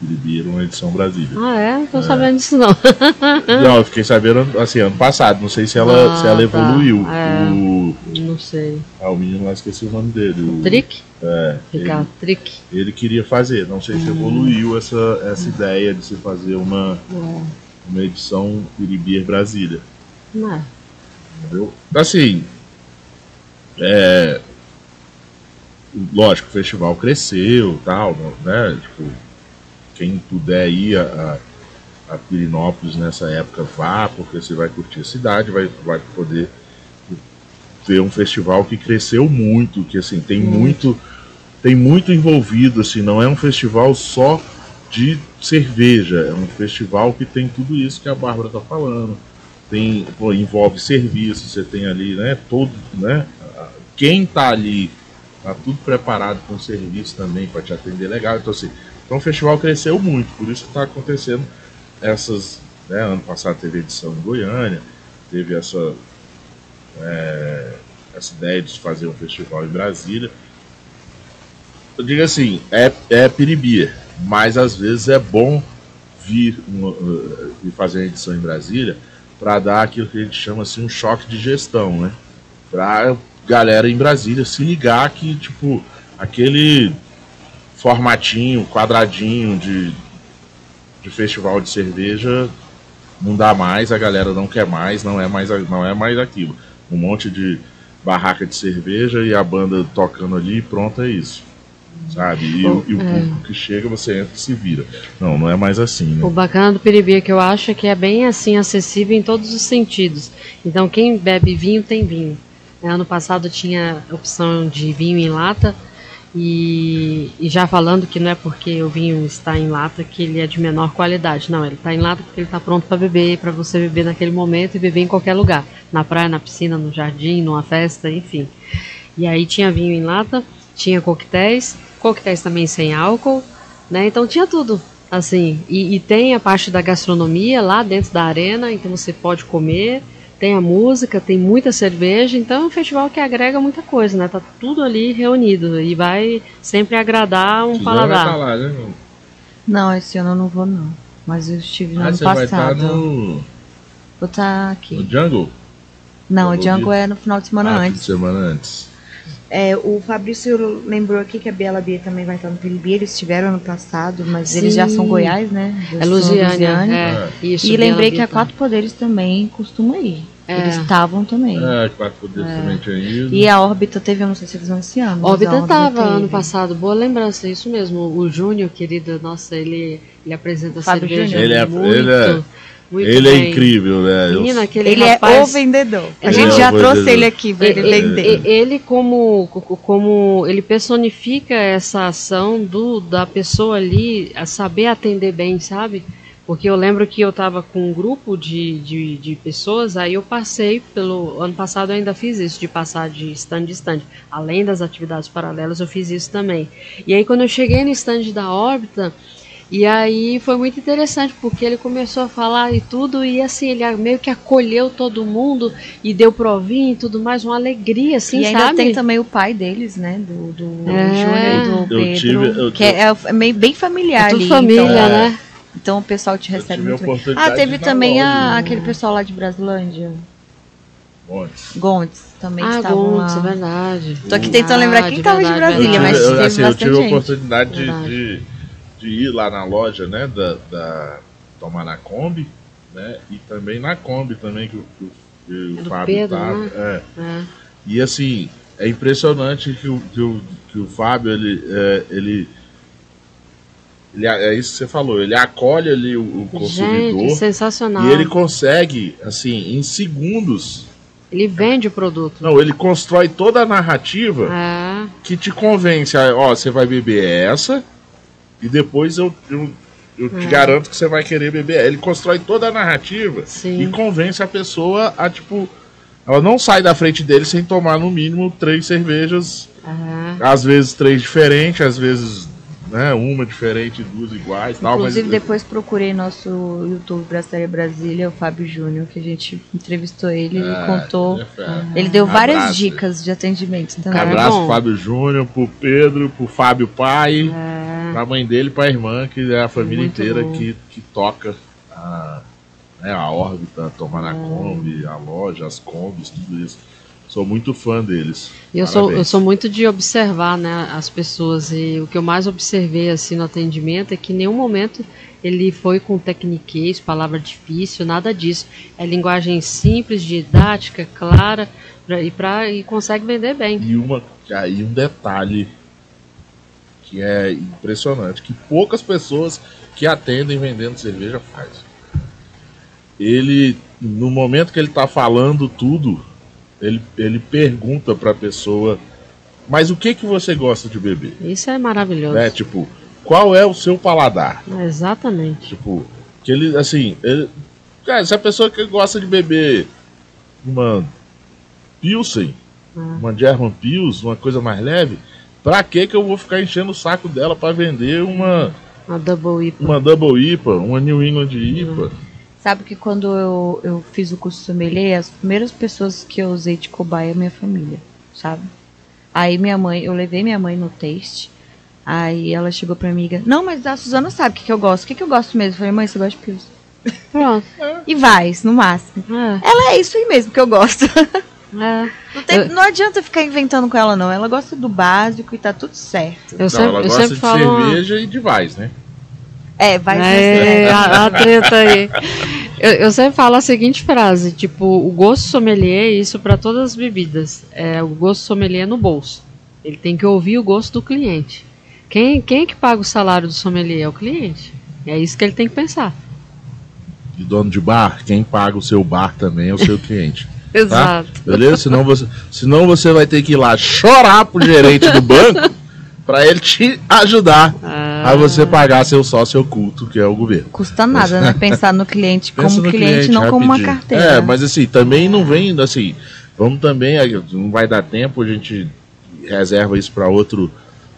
Piribir era uma edição Brasília. Ah, é? Não tô sabendo disso não. Não, eu fiquei sabendo assim, ano passado. Não sei se ela, Ah, se ela tá. evoluiu. É. O, sei. ah, o menino lá esqueci o nome dele. O, Trick? É, ele, Ricardo, Trick. ele queria fazer. Não sei se Hum. evoluiu essa, essa ideia de se fazer uma, É. uma edição Piribir Brasília. Não é. Entendeu? Assim, é, lógico, o festival cresceu tal, né? Tipo, quem puder ir a, a, a Pirinópolis nessa época, vá, porque você vai curtir a cidade, vai, vai poder ver um festival que cresceu muito, que assim, tem muito, tem muito envolvido, assim, não é um festival só de cerveja, é um festival que tem tudo isso que a Bárbara tá falando. Tem pô, envolve serviço, você tem ali, né, todo, né, quem tá ali tá tudo preparado com serviço também para te atender legal, então assim, então o festival cresceu muito, por isso que tá acontecendo essas, né, ano passado teve edição em Goiânia, teve essa é, essa ideia de fazer um festival em Brasília. Eu digo assim, é, é piribia, mas às vezes é bom vir uma, uh, fazer a edição em Brasília para dar aquilo que a gente chama assim um choque de gestão, né? Para galera em Brasília se ligar que tipo aquele formatinho, quadradinho de, de festival de cerveja não dá mais, a galera não quer mais, não é mais não é mais aquilo. Um monte de barraca de cerveja e a banda tocando ali e pronto é isso. Sabe? E, o- e o É. público que chega, você entra e se vira. Não, não é mais assim, né? O bacana do Piribia que eu acho é que é bem assim acessível em todos os sentidos. Então quem bebe vinho tem vinho. né? Ano passado tinha opção de vinho em lata e, e já falando que não é porque o vinho está em lata que ele é de menor qualidade. Não, ele está em lata porque ele está pronto para beber, para você beber naquele momento e beber em qualquer lugar, na praia, na piscina, no jardim, numa festa, enfim. E aí tinha vinho em lata, tinha coquetéis, coquetéis também sem álcool, né? Então tinha tudo, assim. E, e tem a parte da gastronomia lá dentro da arena, então você pode comer. Tem a música, tem muita cerveja, então é um festival que agrega muita coisa, né? Tá tudo ali reunido e vai sempre agradar um quiser, vai paladar. tá né? Não, esse ano eu não vou não. Mas eu estive no Ah, ano você vai estar passado. no, Vou estar no aqui. Jungle? Não, o no Django é no final de semana ah, antes. semana antes. É, o Fabrício lembrou aqui que a Bela Bia também vai estar no Piribi. Eles estiveram ano passado, mas Sim. eles já são Goiás, né? É Lusiânia, é. Isso, E lembrei que a Bela Quatro Poderes também costuma ir. É. Eles estavam também. É, quatro poderes também tinha ido. E a órbita teve, eu não sei se eles vão esse ano. a Órbita tava teve. ano passado, boa lembrança, isso mesmo. O Júnior, querido, nossa, ele, ele apresenta Fábio cerveja Júnior. Ele é- muito, ele é- muito Ele é bem. incrível, né? Menina, aquele Ele rapaz, é o vendedor. A Ele gente é já vendedor. trouxe ele aqui pra ele ele, vender. ele- ele como, como ele personifica essa ação do da pessoa ali a saber atender bem, sabe? Porque eu lembro que eu estava com um grupo de, de, de pessoas, aí eu passei pelo. Ano passado eu ainda fiz isso, de passar de stand em stand. Além das atividades paralelas, eu fiz isso também. E aí quando eu cheguei no stand da órbita, e aí foi muito interessante, porque ele começou a falar e tudo, e assim, ele meio que acolheu todo mundo e deu provinha e tudo mais, uma alegria, assim, e ainda sabe? tem também o pai deles, né? Do, do É. Júnior e do Eu Pedro. tive- eu- que é, é meio, bem familiar É tudo ali. família, então, né? Então o pessoal te recebe muito bem. Ah, teve também a- né? aquele pessoal lá de Brasilândia. Montes. Gondes também Ah, estavam Gondes, é lá. verdade. Tô aqui tentando lembrar quem tava de Brasília, eu mas eu, teve assim, eu tive a oportunidade de, de, de ir lá na loja, né? Da, da tomar na Kombi, né? E também na Kombi também que o, que o- que o É Fábio Pedro, tava. né? é. É. E assim, é impressionante que o, que o, que o Fábio, ele, é, ele, ele- É isso que você falou, ele acolhe ali o, o consumidor Gente, sensacional. e ele consegue, assim, em segundos. Ele vende o produto. Não, ele constrói toda a narrativa É, que te convence. a, Ó, você vai beber essa e depois eu, eu, eu te É. garanto que você vai querer beber. Ele constrói toda a narrativa Sim. e convence a pessoa a, tipo. Ela não sai da frente dele sem tomar no mínimo três cervejas, é. às vezes três diferentes, às vezes né, uma diferente, duas iguais. Tal, Inclusive, mas, depois procurei nosso YouTube Brasília Brasília, o Fábio Júnior, que a gente entrevistou ele e Ah, contou. é fera. Ele deu várias Abraço. dicas de atendimento É também. Abraço bom. pro Fábio Júnior, pro Pedro, pro Fábio Pai. É. Pra mãe dele e pra irmã, que é a família Muito inteira bom. que, que toca a, né, a órbita, a tomar na Kombi, a loja, as Kombis, tudo isso. Sou muito fã deles. Eu sou, eu sou muito de observar né, as pessoas e o que eu mais observei assim no atendimento é que em nenhum momento ele foi com tecniquez, palavra difícil, nada disso. É linguagem simples, didática, clara pra, e, pra, e consegue vender bem. E uma aí um detalhe que é impressionante, que poucas pessoas que atendem vendendo cerveja faz. Ele no momento que ele está falando tudo, ele, ele pergunta para a pessoa: "Mas o que que você gosta de beber?" Isso é maravilhoso. Né? Tipo, qual é o seu paladar? Exatamente. Tipo, que ele assim, ele, cara, se a pessoa que gosta de beber uma Pilsen, Ah. uma German Pils, uma coisa mais leve, pra que que eu vou ficar enchendo o saco dela pra vender uma, A Double IPA. uma Double IPA, uma New England IPA? Sabe que quando eu, eu fiz o curso sommelier, as primeiras pessoas que eu usei de cobaia é minha família, sabe? Aí minha mãe, eu levei minha mãe no taste. Aí ela chegou pra mim e amiga, não, mas a Suzana sabe o que, que eu gosto. O que, que eu gosto mesmo? Eu falei, mãe, você gosta de Pils. Pronto. E vai, no máximo. É, Ela é isso aí mesmo que eu gosto. é. Não, tem- Eu- não adianta ficar inventando com ela, não. Ela gosta do básico e tá tudo certo. Eu Não, sempre, ela eu gosta sempre de falo. uma- cerveja e de Vais, né? É, vai É, ser. a, a treta aí. Eu, eu sempre falo a seguinte frase, tipo, o gosto sommelier é isso para todas as bebidas. É o gosto sommelier no bolso. Ele tem que ouvir o gosto do cliente. Quem, quem é que paga o salário do sommelier? É o cliente. É isso que ele tem que pensar. De dono de bar, quem paga o seu bar também é o seu cliente. Exato. Beleza? Senão você, senão você vai ter que ir lá chorar pro gerente do banco pra ele te ajudar Ah, a você pagar seu sócio oculto, que é o governo. Custa nada, né? Pensar no cliente como no cliente, não como uma rapidinho. carteira. É, mas assim, também não vem assim. Vamos também, não vai dar tempo, a gente reserva isso para outro,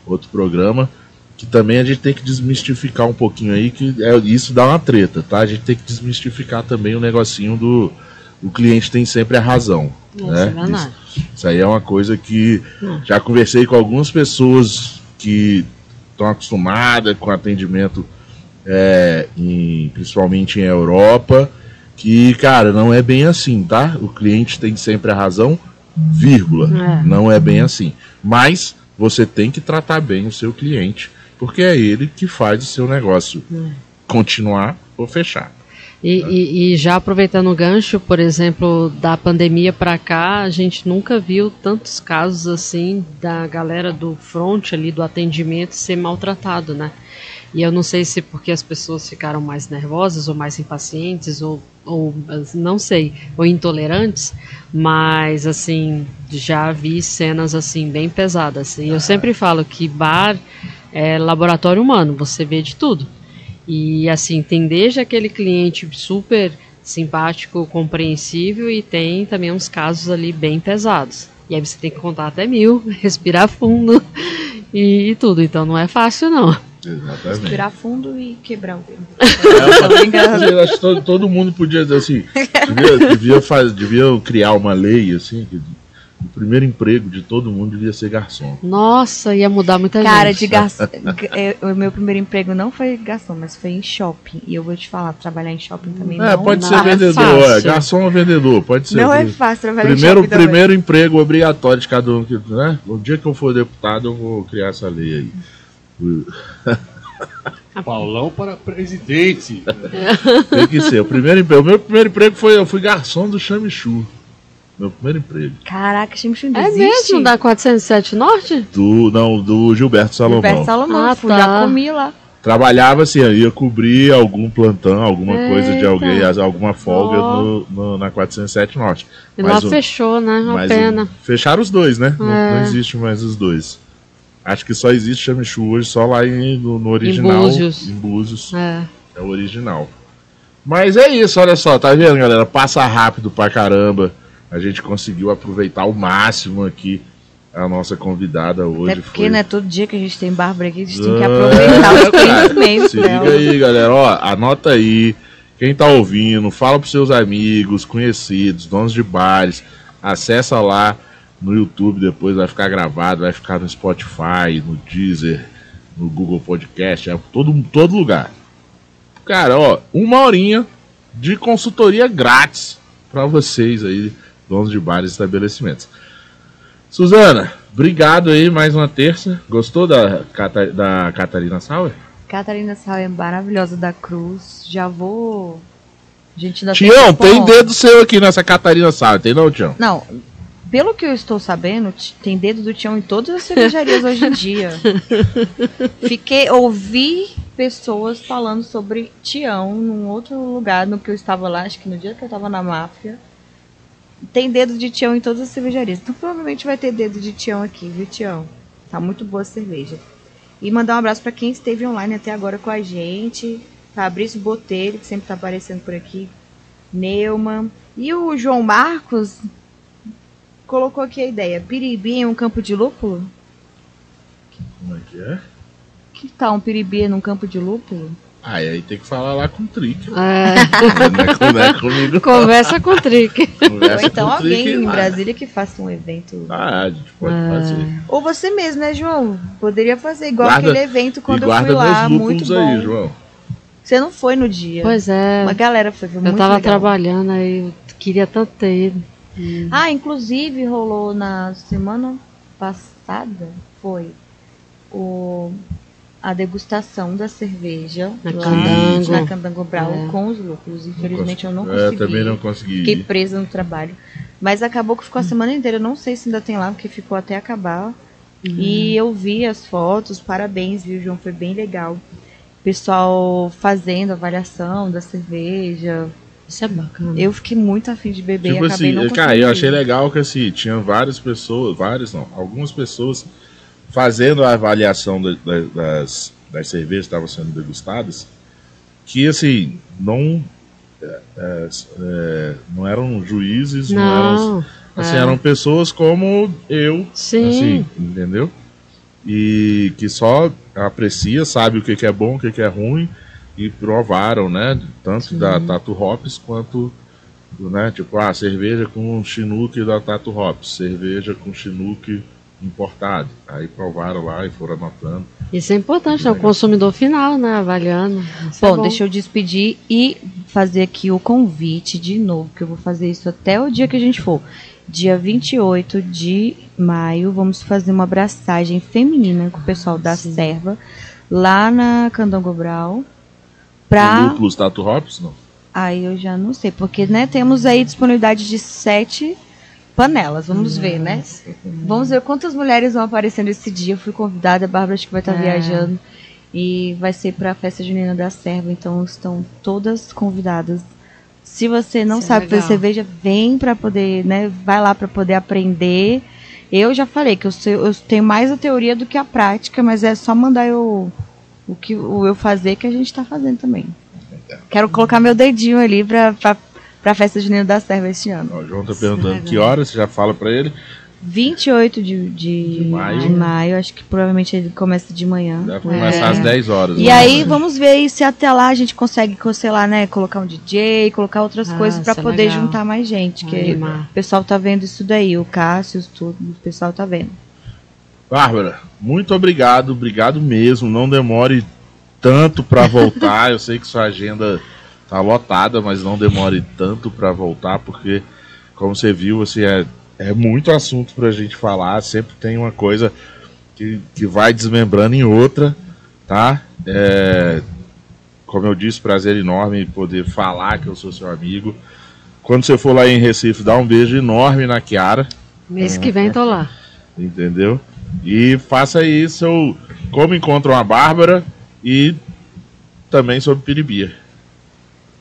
outro programa. Que também a gente tem que desmistificar um pouquinho aí, que é, isso dá uma treta, tá? A gente tem que desmistificar também o negocinho do. O cliente tem sempre a razão. Isso né? é. Isso, isso aí é uma coisa que já conversei com algumas pessoas que estão acostumadas com atendimento, é, em- principalmente em Europa, que, cara, não é bem assim, tá? O cliente tem sempre a razão, vírgula. É. Não é bem assim. Mas você tem que tratar bem o seu cliente, porque é ele que faz o seu negócio continuar ou fechar. E, e- e já aproveitando o gancho, por exemplo, da pandemia para cá, a gente nunca viu tantos casos assim da galera do front ali do atendimento ser maltratado, né? E eu não sei se porque as pessoas ficaram mais nervosas ou mais impacientes ou, ou não sei, ou intolerantes, mas assim, já vi cenas assim bem pesadas. E eu sempre falo que bar é laboratório humano, você vê de tudo. E assim, tem desde aquele cliente super simpático, compreensível, e tem também uns casos ali bem pesados. E aí você tem que contar até mil, respirar fundo e, e tudo. Então não é fácil, não. Exatamente. Respirar fundo e quebrar o dedo. Mas eu acho que todo, todo mundo podia dizer assim, devia, devia, faz, devia criar uma lei assim, que o primeiro emprego de todo mundo devia ser garçom. Nossa, ia mudar muita Cara, gente. de garçom. é, O meu primeiro emprego não foi garçom, mas foi em shopping. E eu vou te falar, trabalhar em shopping também É, não, pode não ser é vendedor, é, garçom ou vendedor, pode ser. não é fácil trabalhar primeiro, em shopping também. primeiro emprego obrigatório de cada um, que, né? O dia que eu for deputado, eu vou criar essa lei aí. Paulão para presidente. Tem que ser. O primeiro emprego, o meu primeiro emprego foi eu fui garçom do Chamichu. Meu primeiro emprego. Caraca, Chimichu ainda É existe? mesmo? Da 407 Norte? Do, não, do Gilberto Salomão. Gilberto Salomão, Ah, fui tá. lá, comi lá. Trabalhava assim, ia cobrir algum plantão, alguma coisa de Eita. alguém, alguma folga Ó. no, no- na 407 Norte. E Mas lá o- fechou, né? Uma Mas o- pena. fecharam os dois, né? Não, É. não existe mais os dois. Acho que só existe Chamichu hoje, só lá em- no, no original. Búzios. Em Búzios. É. É o original. Mas é isso, olha só, tá vendo, galera? Passa rápido pra caramba. A gente conseguiu aproveitar ao máximo aqui a nossa convidada hoje. Até porque, foi... né, todo dia que a gente tem Bárbara aqui, a gente tem que Ah, aproveitar os cara, conhecimentos Se liga aí, galera. Ó, anota aí. Quem tá ouvindo, fala pros seus amigos, conhecidos, donos de bares. Acessa lá no YouTube, depois vai ficar gravado, vai ficar no Spotify, no Deezer, no Google Podcast, é todo, todo lugar. Cara, ó, uma horinha de consultoria grátis para vocês aí, donos de bares e estabelecimentos. Suzana, obrigado aí mais uma terça. Gostou da, da Catarina Sauer? Catarina Sauer é maravilhosa da Cruz. Já vou. Gente Tião, tem, dedo seu aqui nessa Catarina Sauer, tem não, Tião? Não, pelo que eu estou sabendo, tem dedo do Tião em todas as cervejarias hoje em dia. Fiquei, ouvi pessoas falando sobre Tião num outro lugar no que eu estava lá, acho que no dia que eu estava na máfia. Tem dedo de Tião em todas as cervejarias. Então provavelmente vai ter dedo de Tião aqui, viu, Tião? Tá muito boa a cerveja. E mandar um abraço para quem esteve online até agora com a gente. Fabrício Botelho, que sempre tá aparecendo por aqui. Neumann. E o João Marcos colocou aqui a ideia. Piribi em um campo de lúpulo? Como é que é? Que tal um piribi num campo de lúpulo? Ah, e aí tem que falar lá com o Trick. É, Não é, com- não é comigo. conversa com o Trick. Conversa Ou então com o Trick alguém em. Brasília que faça um evento. Ah, a gente pode Ah. fazer. Ou você mesmo, né, João? Poderia fazer igual Guarda- aquele evento quando eu fui lá. Muito bom. aí, João. Você não foi no dia. Pois é, Uma galera foi, foi eu muito tava legal. trabalhando aí, eu queria tanto ter ido. Hum. Ah, inclusive rolou na semana passada, foi o a degustação da cerveja Na lá Candango. na Candango Brau É. com os lúpulos. Infelizmente eu não É, consegui. também não consegui. Fiquei presa no trabalho. Mas acabou que ficou a semana inteira. Eu não sei se ainda tem lá, porque ficou até acabar. E eu vi as fotos, parabéns, viu, João? Foi bem legal. Pessoal fazendo avaliação da cerveja. Isso é bacana. Eu fiquei muito afim de beber Tipo e acabei assim, não cara, eu achei legal que assim, tinha várias pessoas, várias não, algumas pessoas fazendo a avaliação da- da- das, das cervejas que estavam sendo degustadas, que assim, não é, é, é, não eram juízes, não, eram Não, assim, é. eram pessoas como eu, sim. assim, entendeu? E que só aprecia, sabe o que, que é bom, o que, que é ruim, e provaram, né? Tanto da Tatu Hops quanto, né? Tipo, ah, cerveja com Chinook da Tatu Hops, cerveja com Chinook importado. Aí provaram lá e foram anotando. Isso é importante, é o consumidor final, né? Avaliando. Isso é Bom, deixa eu despedir e fazer aqui o convite de novo, que eu vou fazer isso até o dia que a gente for. Dia 28 de maio, vamos fazer uma abraçagem feminina com o pessoal da Sim. Serva, lá na Candango Brau. Com Pra. Tatu Hops, não? Aí eu já não sei, porque né, temos aí disponibilidade de sete panelas, vamos ver, né? Vamos ver quantas mulheres vão aparecer nesse dia. Eu fui convidada, a Bárbara acho que vai estar É. viajando. E vai ser para a festa junina da Serva, então estão todas convidadas. Se você não Isso é sabe fazer legal. cerveja, vem para poder, né? Vai lá para poder aprender. Eu já falei que eu, sei- eu tenho mais a teoria do que a prática, mas é só mandar eu o que o eu fazer que a gente tá fazendo também. Quero colocar meu dedinho ali pra, pra, pra festa junina da Serva este ano. Ó, o João tá perguntando que horas, você já fala pra ele. 28 de, de, De maio. de maio, acho que provavelmente ele começa de manhã. Deve começar É. às 10 horas. E né? aí, vamos ver aí se até lá a gente consegue, sei lá, né, colocar um DJ, colocar outras Ah, coisas pra isso é poder legal. juntar mais gente. Que Animar. o pessoal tá vendo isso daí, o Cássio, tudo, o pessoal tá vendo. Bárbara, muito obrigado, obrigado mesmo. Não demore tanto pra voltar. Eu sei que sua agenda tá lotada, mas não demore tanto pra voltar, porque, como você viu, assim, é, é muito assunto pra gente falar. Sempre tem uma coisa que, que vai desmembrando em outra, tá? É, como eu disse, prazer enorme poder falar que eu sou seu amigo. Quando você for lá em Recife, dá um beijo enorme na Kiara Mês que vem tô lá. entendeu? E faça aí seu como encontram a Bárbara e também sobre Piribia.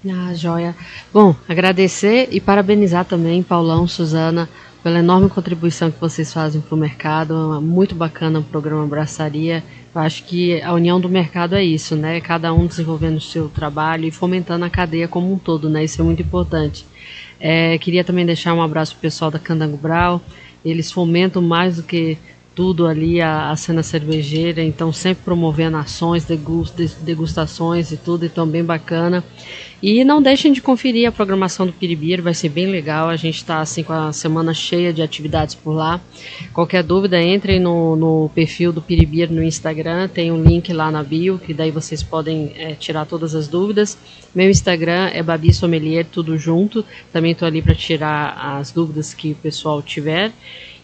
Ah, joia. Bom, agradecer e parabenizar também Paulão, Suzana, pela enorme contribuição que vocês fazem para o mercado. É Muito bacana o programa Braçaria. Eu acho que a união do mercado é isso, né? Cada um desenvolvendo o seu trabalho e fomentando a cadeia como um todo, né? Isso é muito importante. É, queria também deixar um abraço pro pessoal da Candango Brau. Eles fomentam mais do que tudo ali a, a cena cervejeira, então sempre promovendo ações, degustações e tudo, então bem bacana. E não deixem de conferir a programação do Piribir, vai ser bem legal. A gente está assim com a semana cheia de atividades por lá. Qualquer dúvida, entrem no, no perfil do Piribir no Instagram, tem um link lá na bio, que daí vocês podem é, tirar todas as dúvidas. Meu Instagram é Babi Sommelier, tudo junto. Também estou ali para tirar as dúvidas que o pessoal tiver.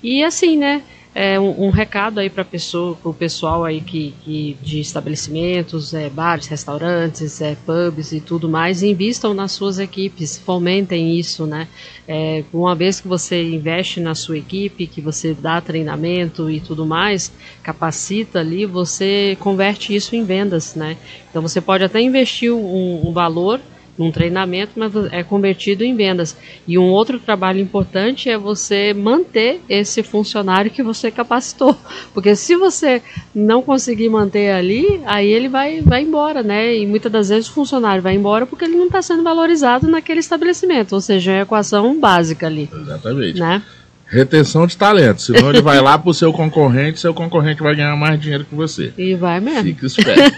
E assim, né? É, um, um, recado aí para pessoa, o pessoal aí que, que de estabelecimentos, é, bares, restaurantes, é, pubs e tudo mais, invistam nas suas equipes, fomentem isso, né? É, uma vez que você investe na sua equipe, que você dá treinamento e tudo mais, capacita ali, você converte isso em vendas, né? Então você pode até investir um, um valor num treinamento, mas é convertido em vendas. E um outro trabalho importante é você manter esse funcionário que você capacitou. Porque se você não conseguir manter ali, aí ele vai, vai embora, né? E muitas das vezes o funcionário vai embora porque ele não está sendo valorizado naquele estabelecimento. Ou seja, é a equação básica ali. Exatamente. Né? Retenção de talento, senão ele vai lá para o seu concorrente, seu concorrente vai ganhar mais dinheiro que você. E vai mesmo. Fica esperto.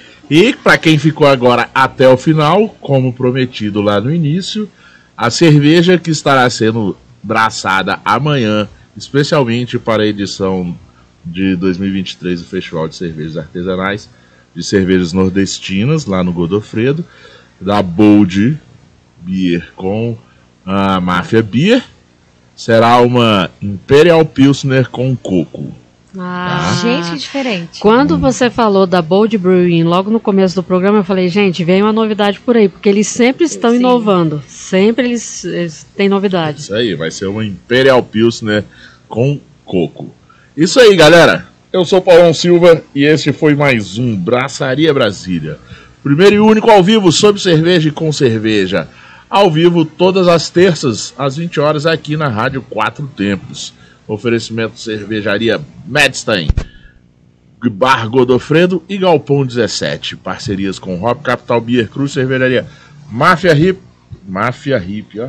E para quem ficou agora até o final, como prometido lá no início, a cerveja que estará sendo braçada amanhã, especialmente para a edição de 2023 do Festival de Cervejas Artesanais de Cervejas Nordestinas, lá no Godofredo, da Bold Beer com a Máfia Beer, será uma Imperial Pilsner com coco. Ah, tá? gente, diferente. Quando hum. você falou da Bold Brewing, logo no começo do programa, eu falei, gente, vem uma novidade por aí, porque eles sempre estão Sim. inovando. Sempre eles, eles têm novidades. Isso aí, vai ser uma Imperial Pilsner com coco. Isso aí, galera. Eu sou Paulão Silva e este foi mais um Braçaria Brasília. Primeiro e único ao vivo sobre cerveja e com cerveja. Ao vivo todas as terças, às 20 horas, aqui na Rádio Quatro Tempos. Oferecimento cervejaria Medstein, Bar Godofredo e Galpão 17. Parcerias com Hop Capital Beer Cruz, cervejaria Máfia Hip. Máfia Hip, ó.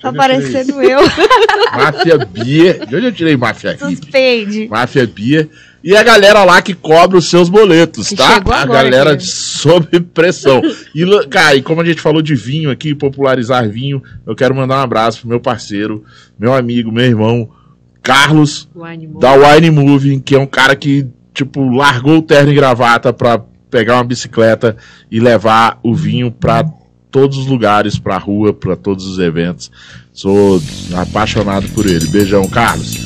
Tá parecendo eu. Máfia Beer. De onde eu tirei Máfia Hip? Suspeide. Máfia Beer. E a galera lá que cobra os seus boletos, que tá? A galera aqui. sob pressão. E, cara, e como a gente falou de vinho aqui, popularizar vinho, eu quero mandar um abraço pro meu parceiro, meu amigo, meu irmão, Carlos, Wine da Wine Moving, que é um cara que, tipo, largou o terno e gravata pra pegar uma bicicleta e levar o vinho pra todos os lugares, pra rua, pra todos os eventos. Sou apaixonado por ele. Beijão, Carlos.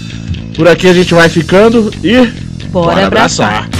Por aqui a gente vai ficando e. Bora, bora abraçar. abraçar.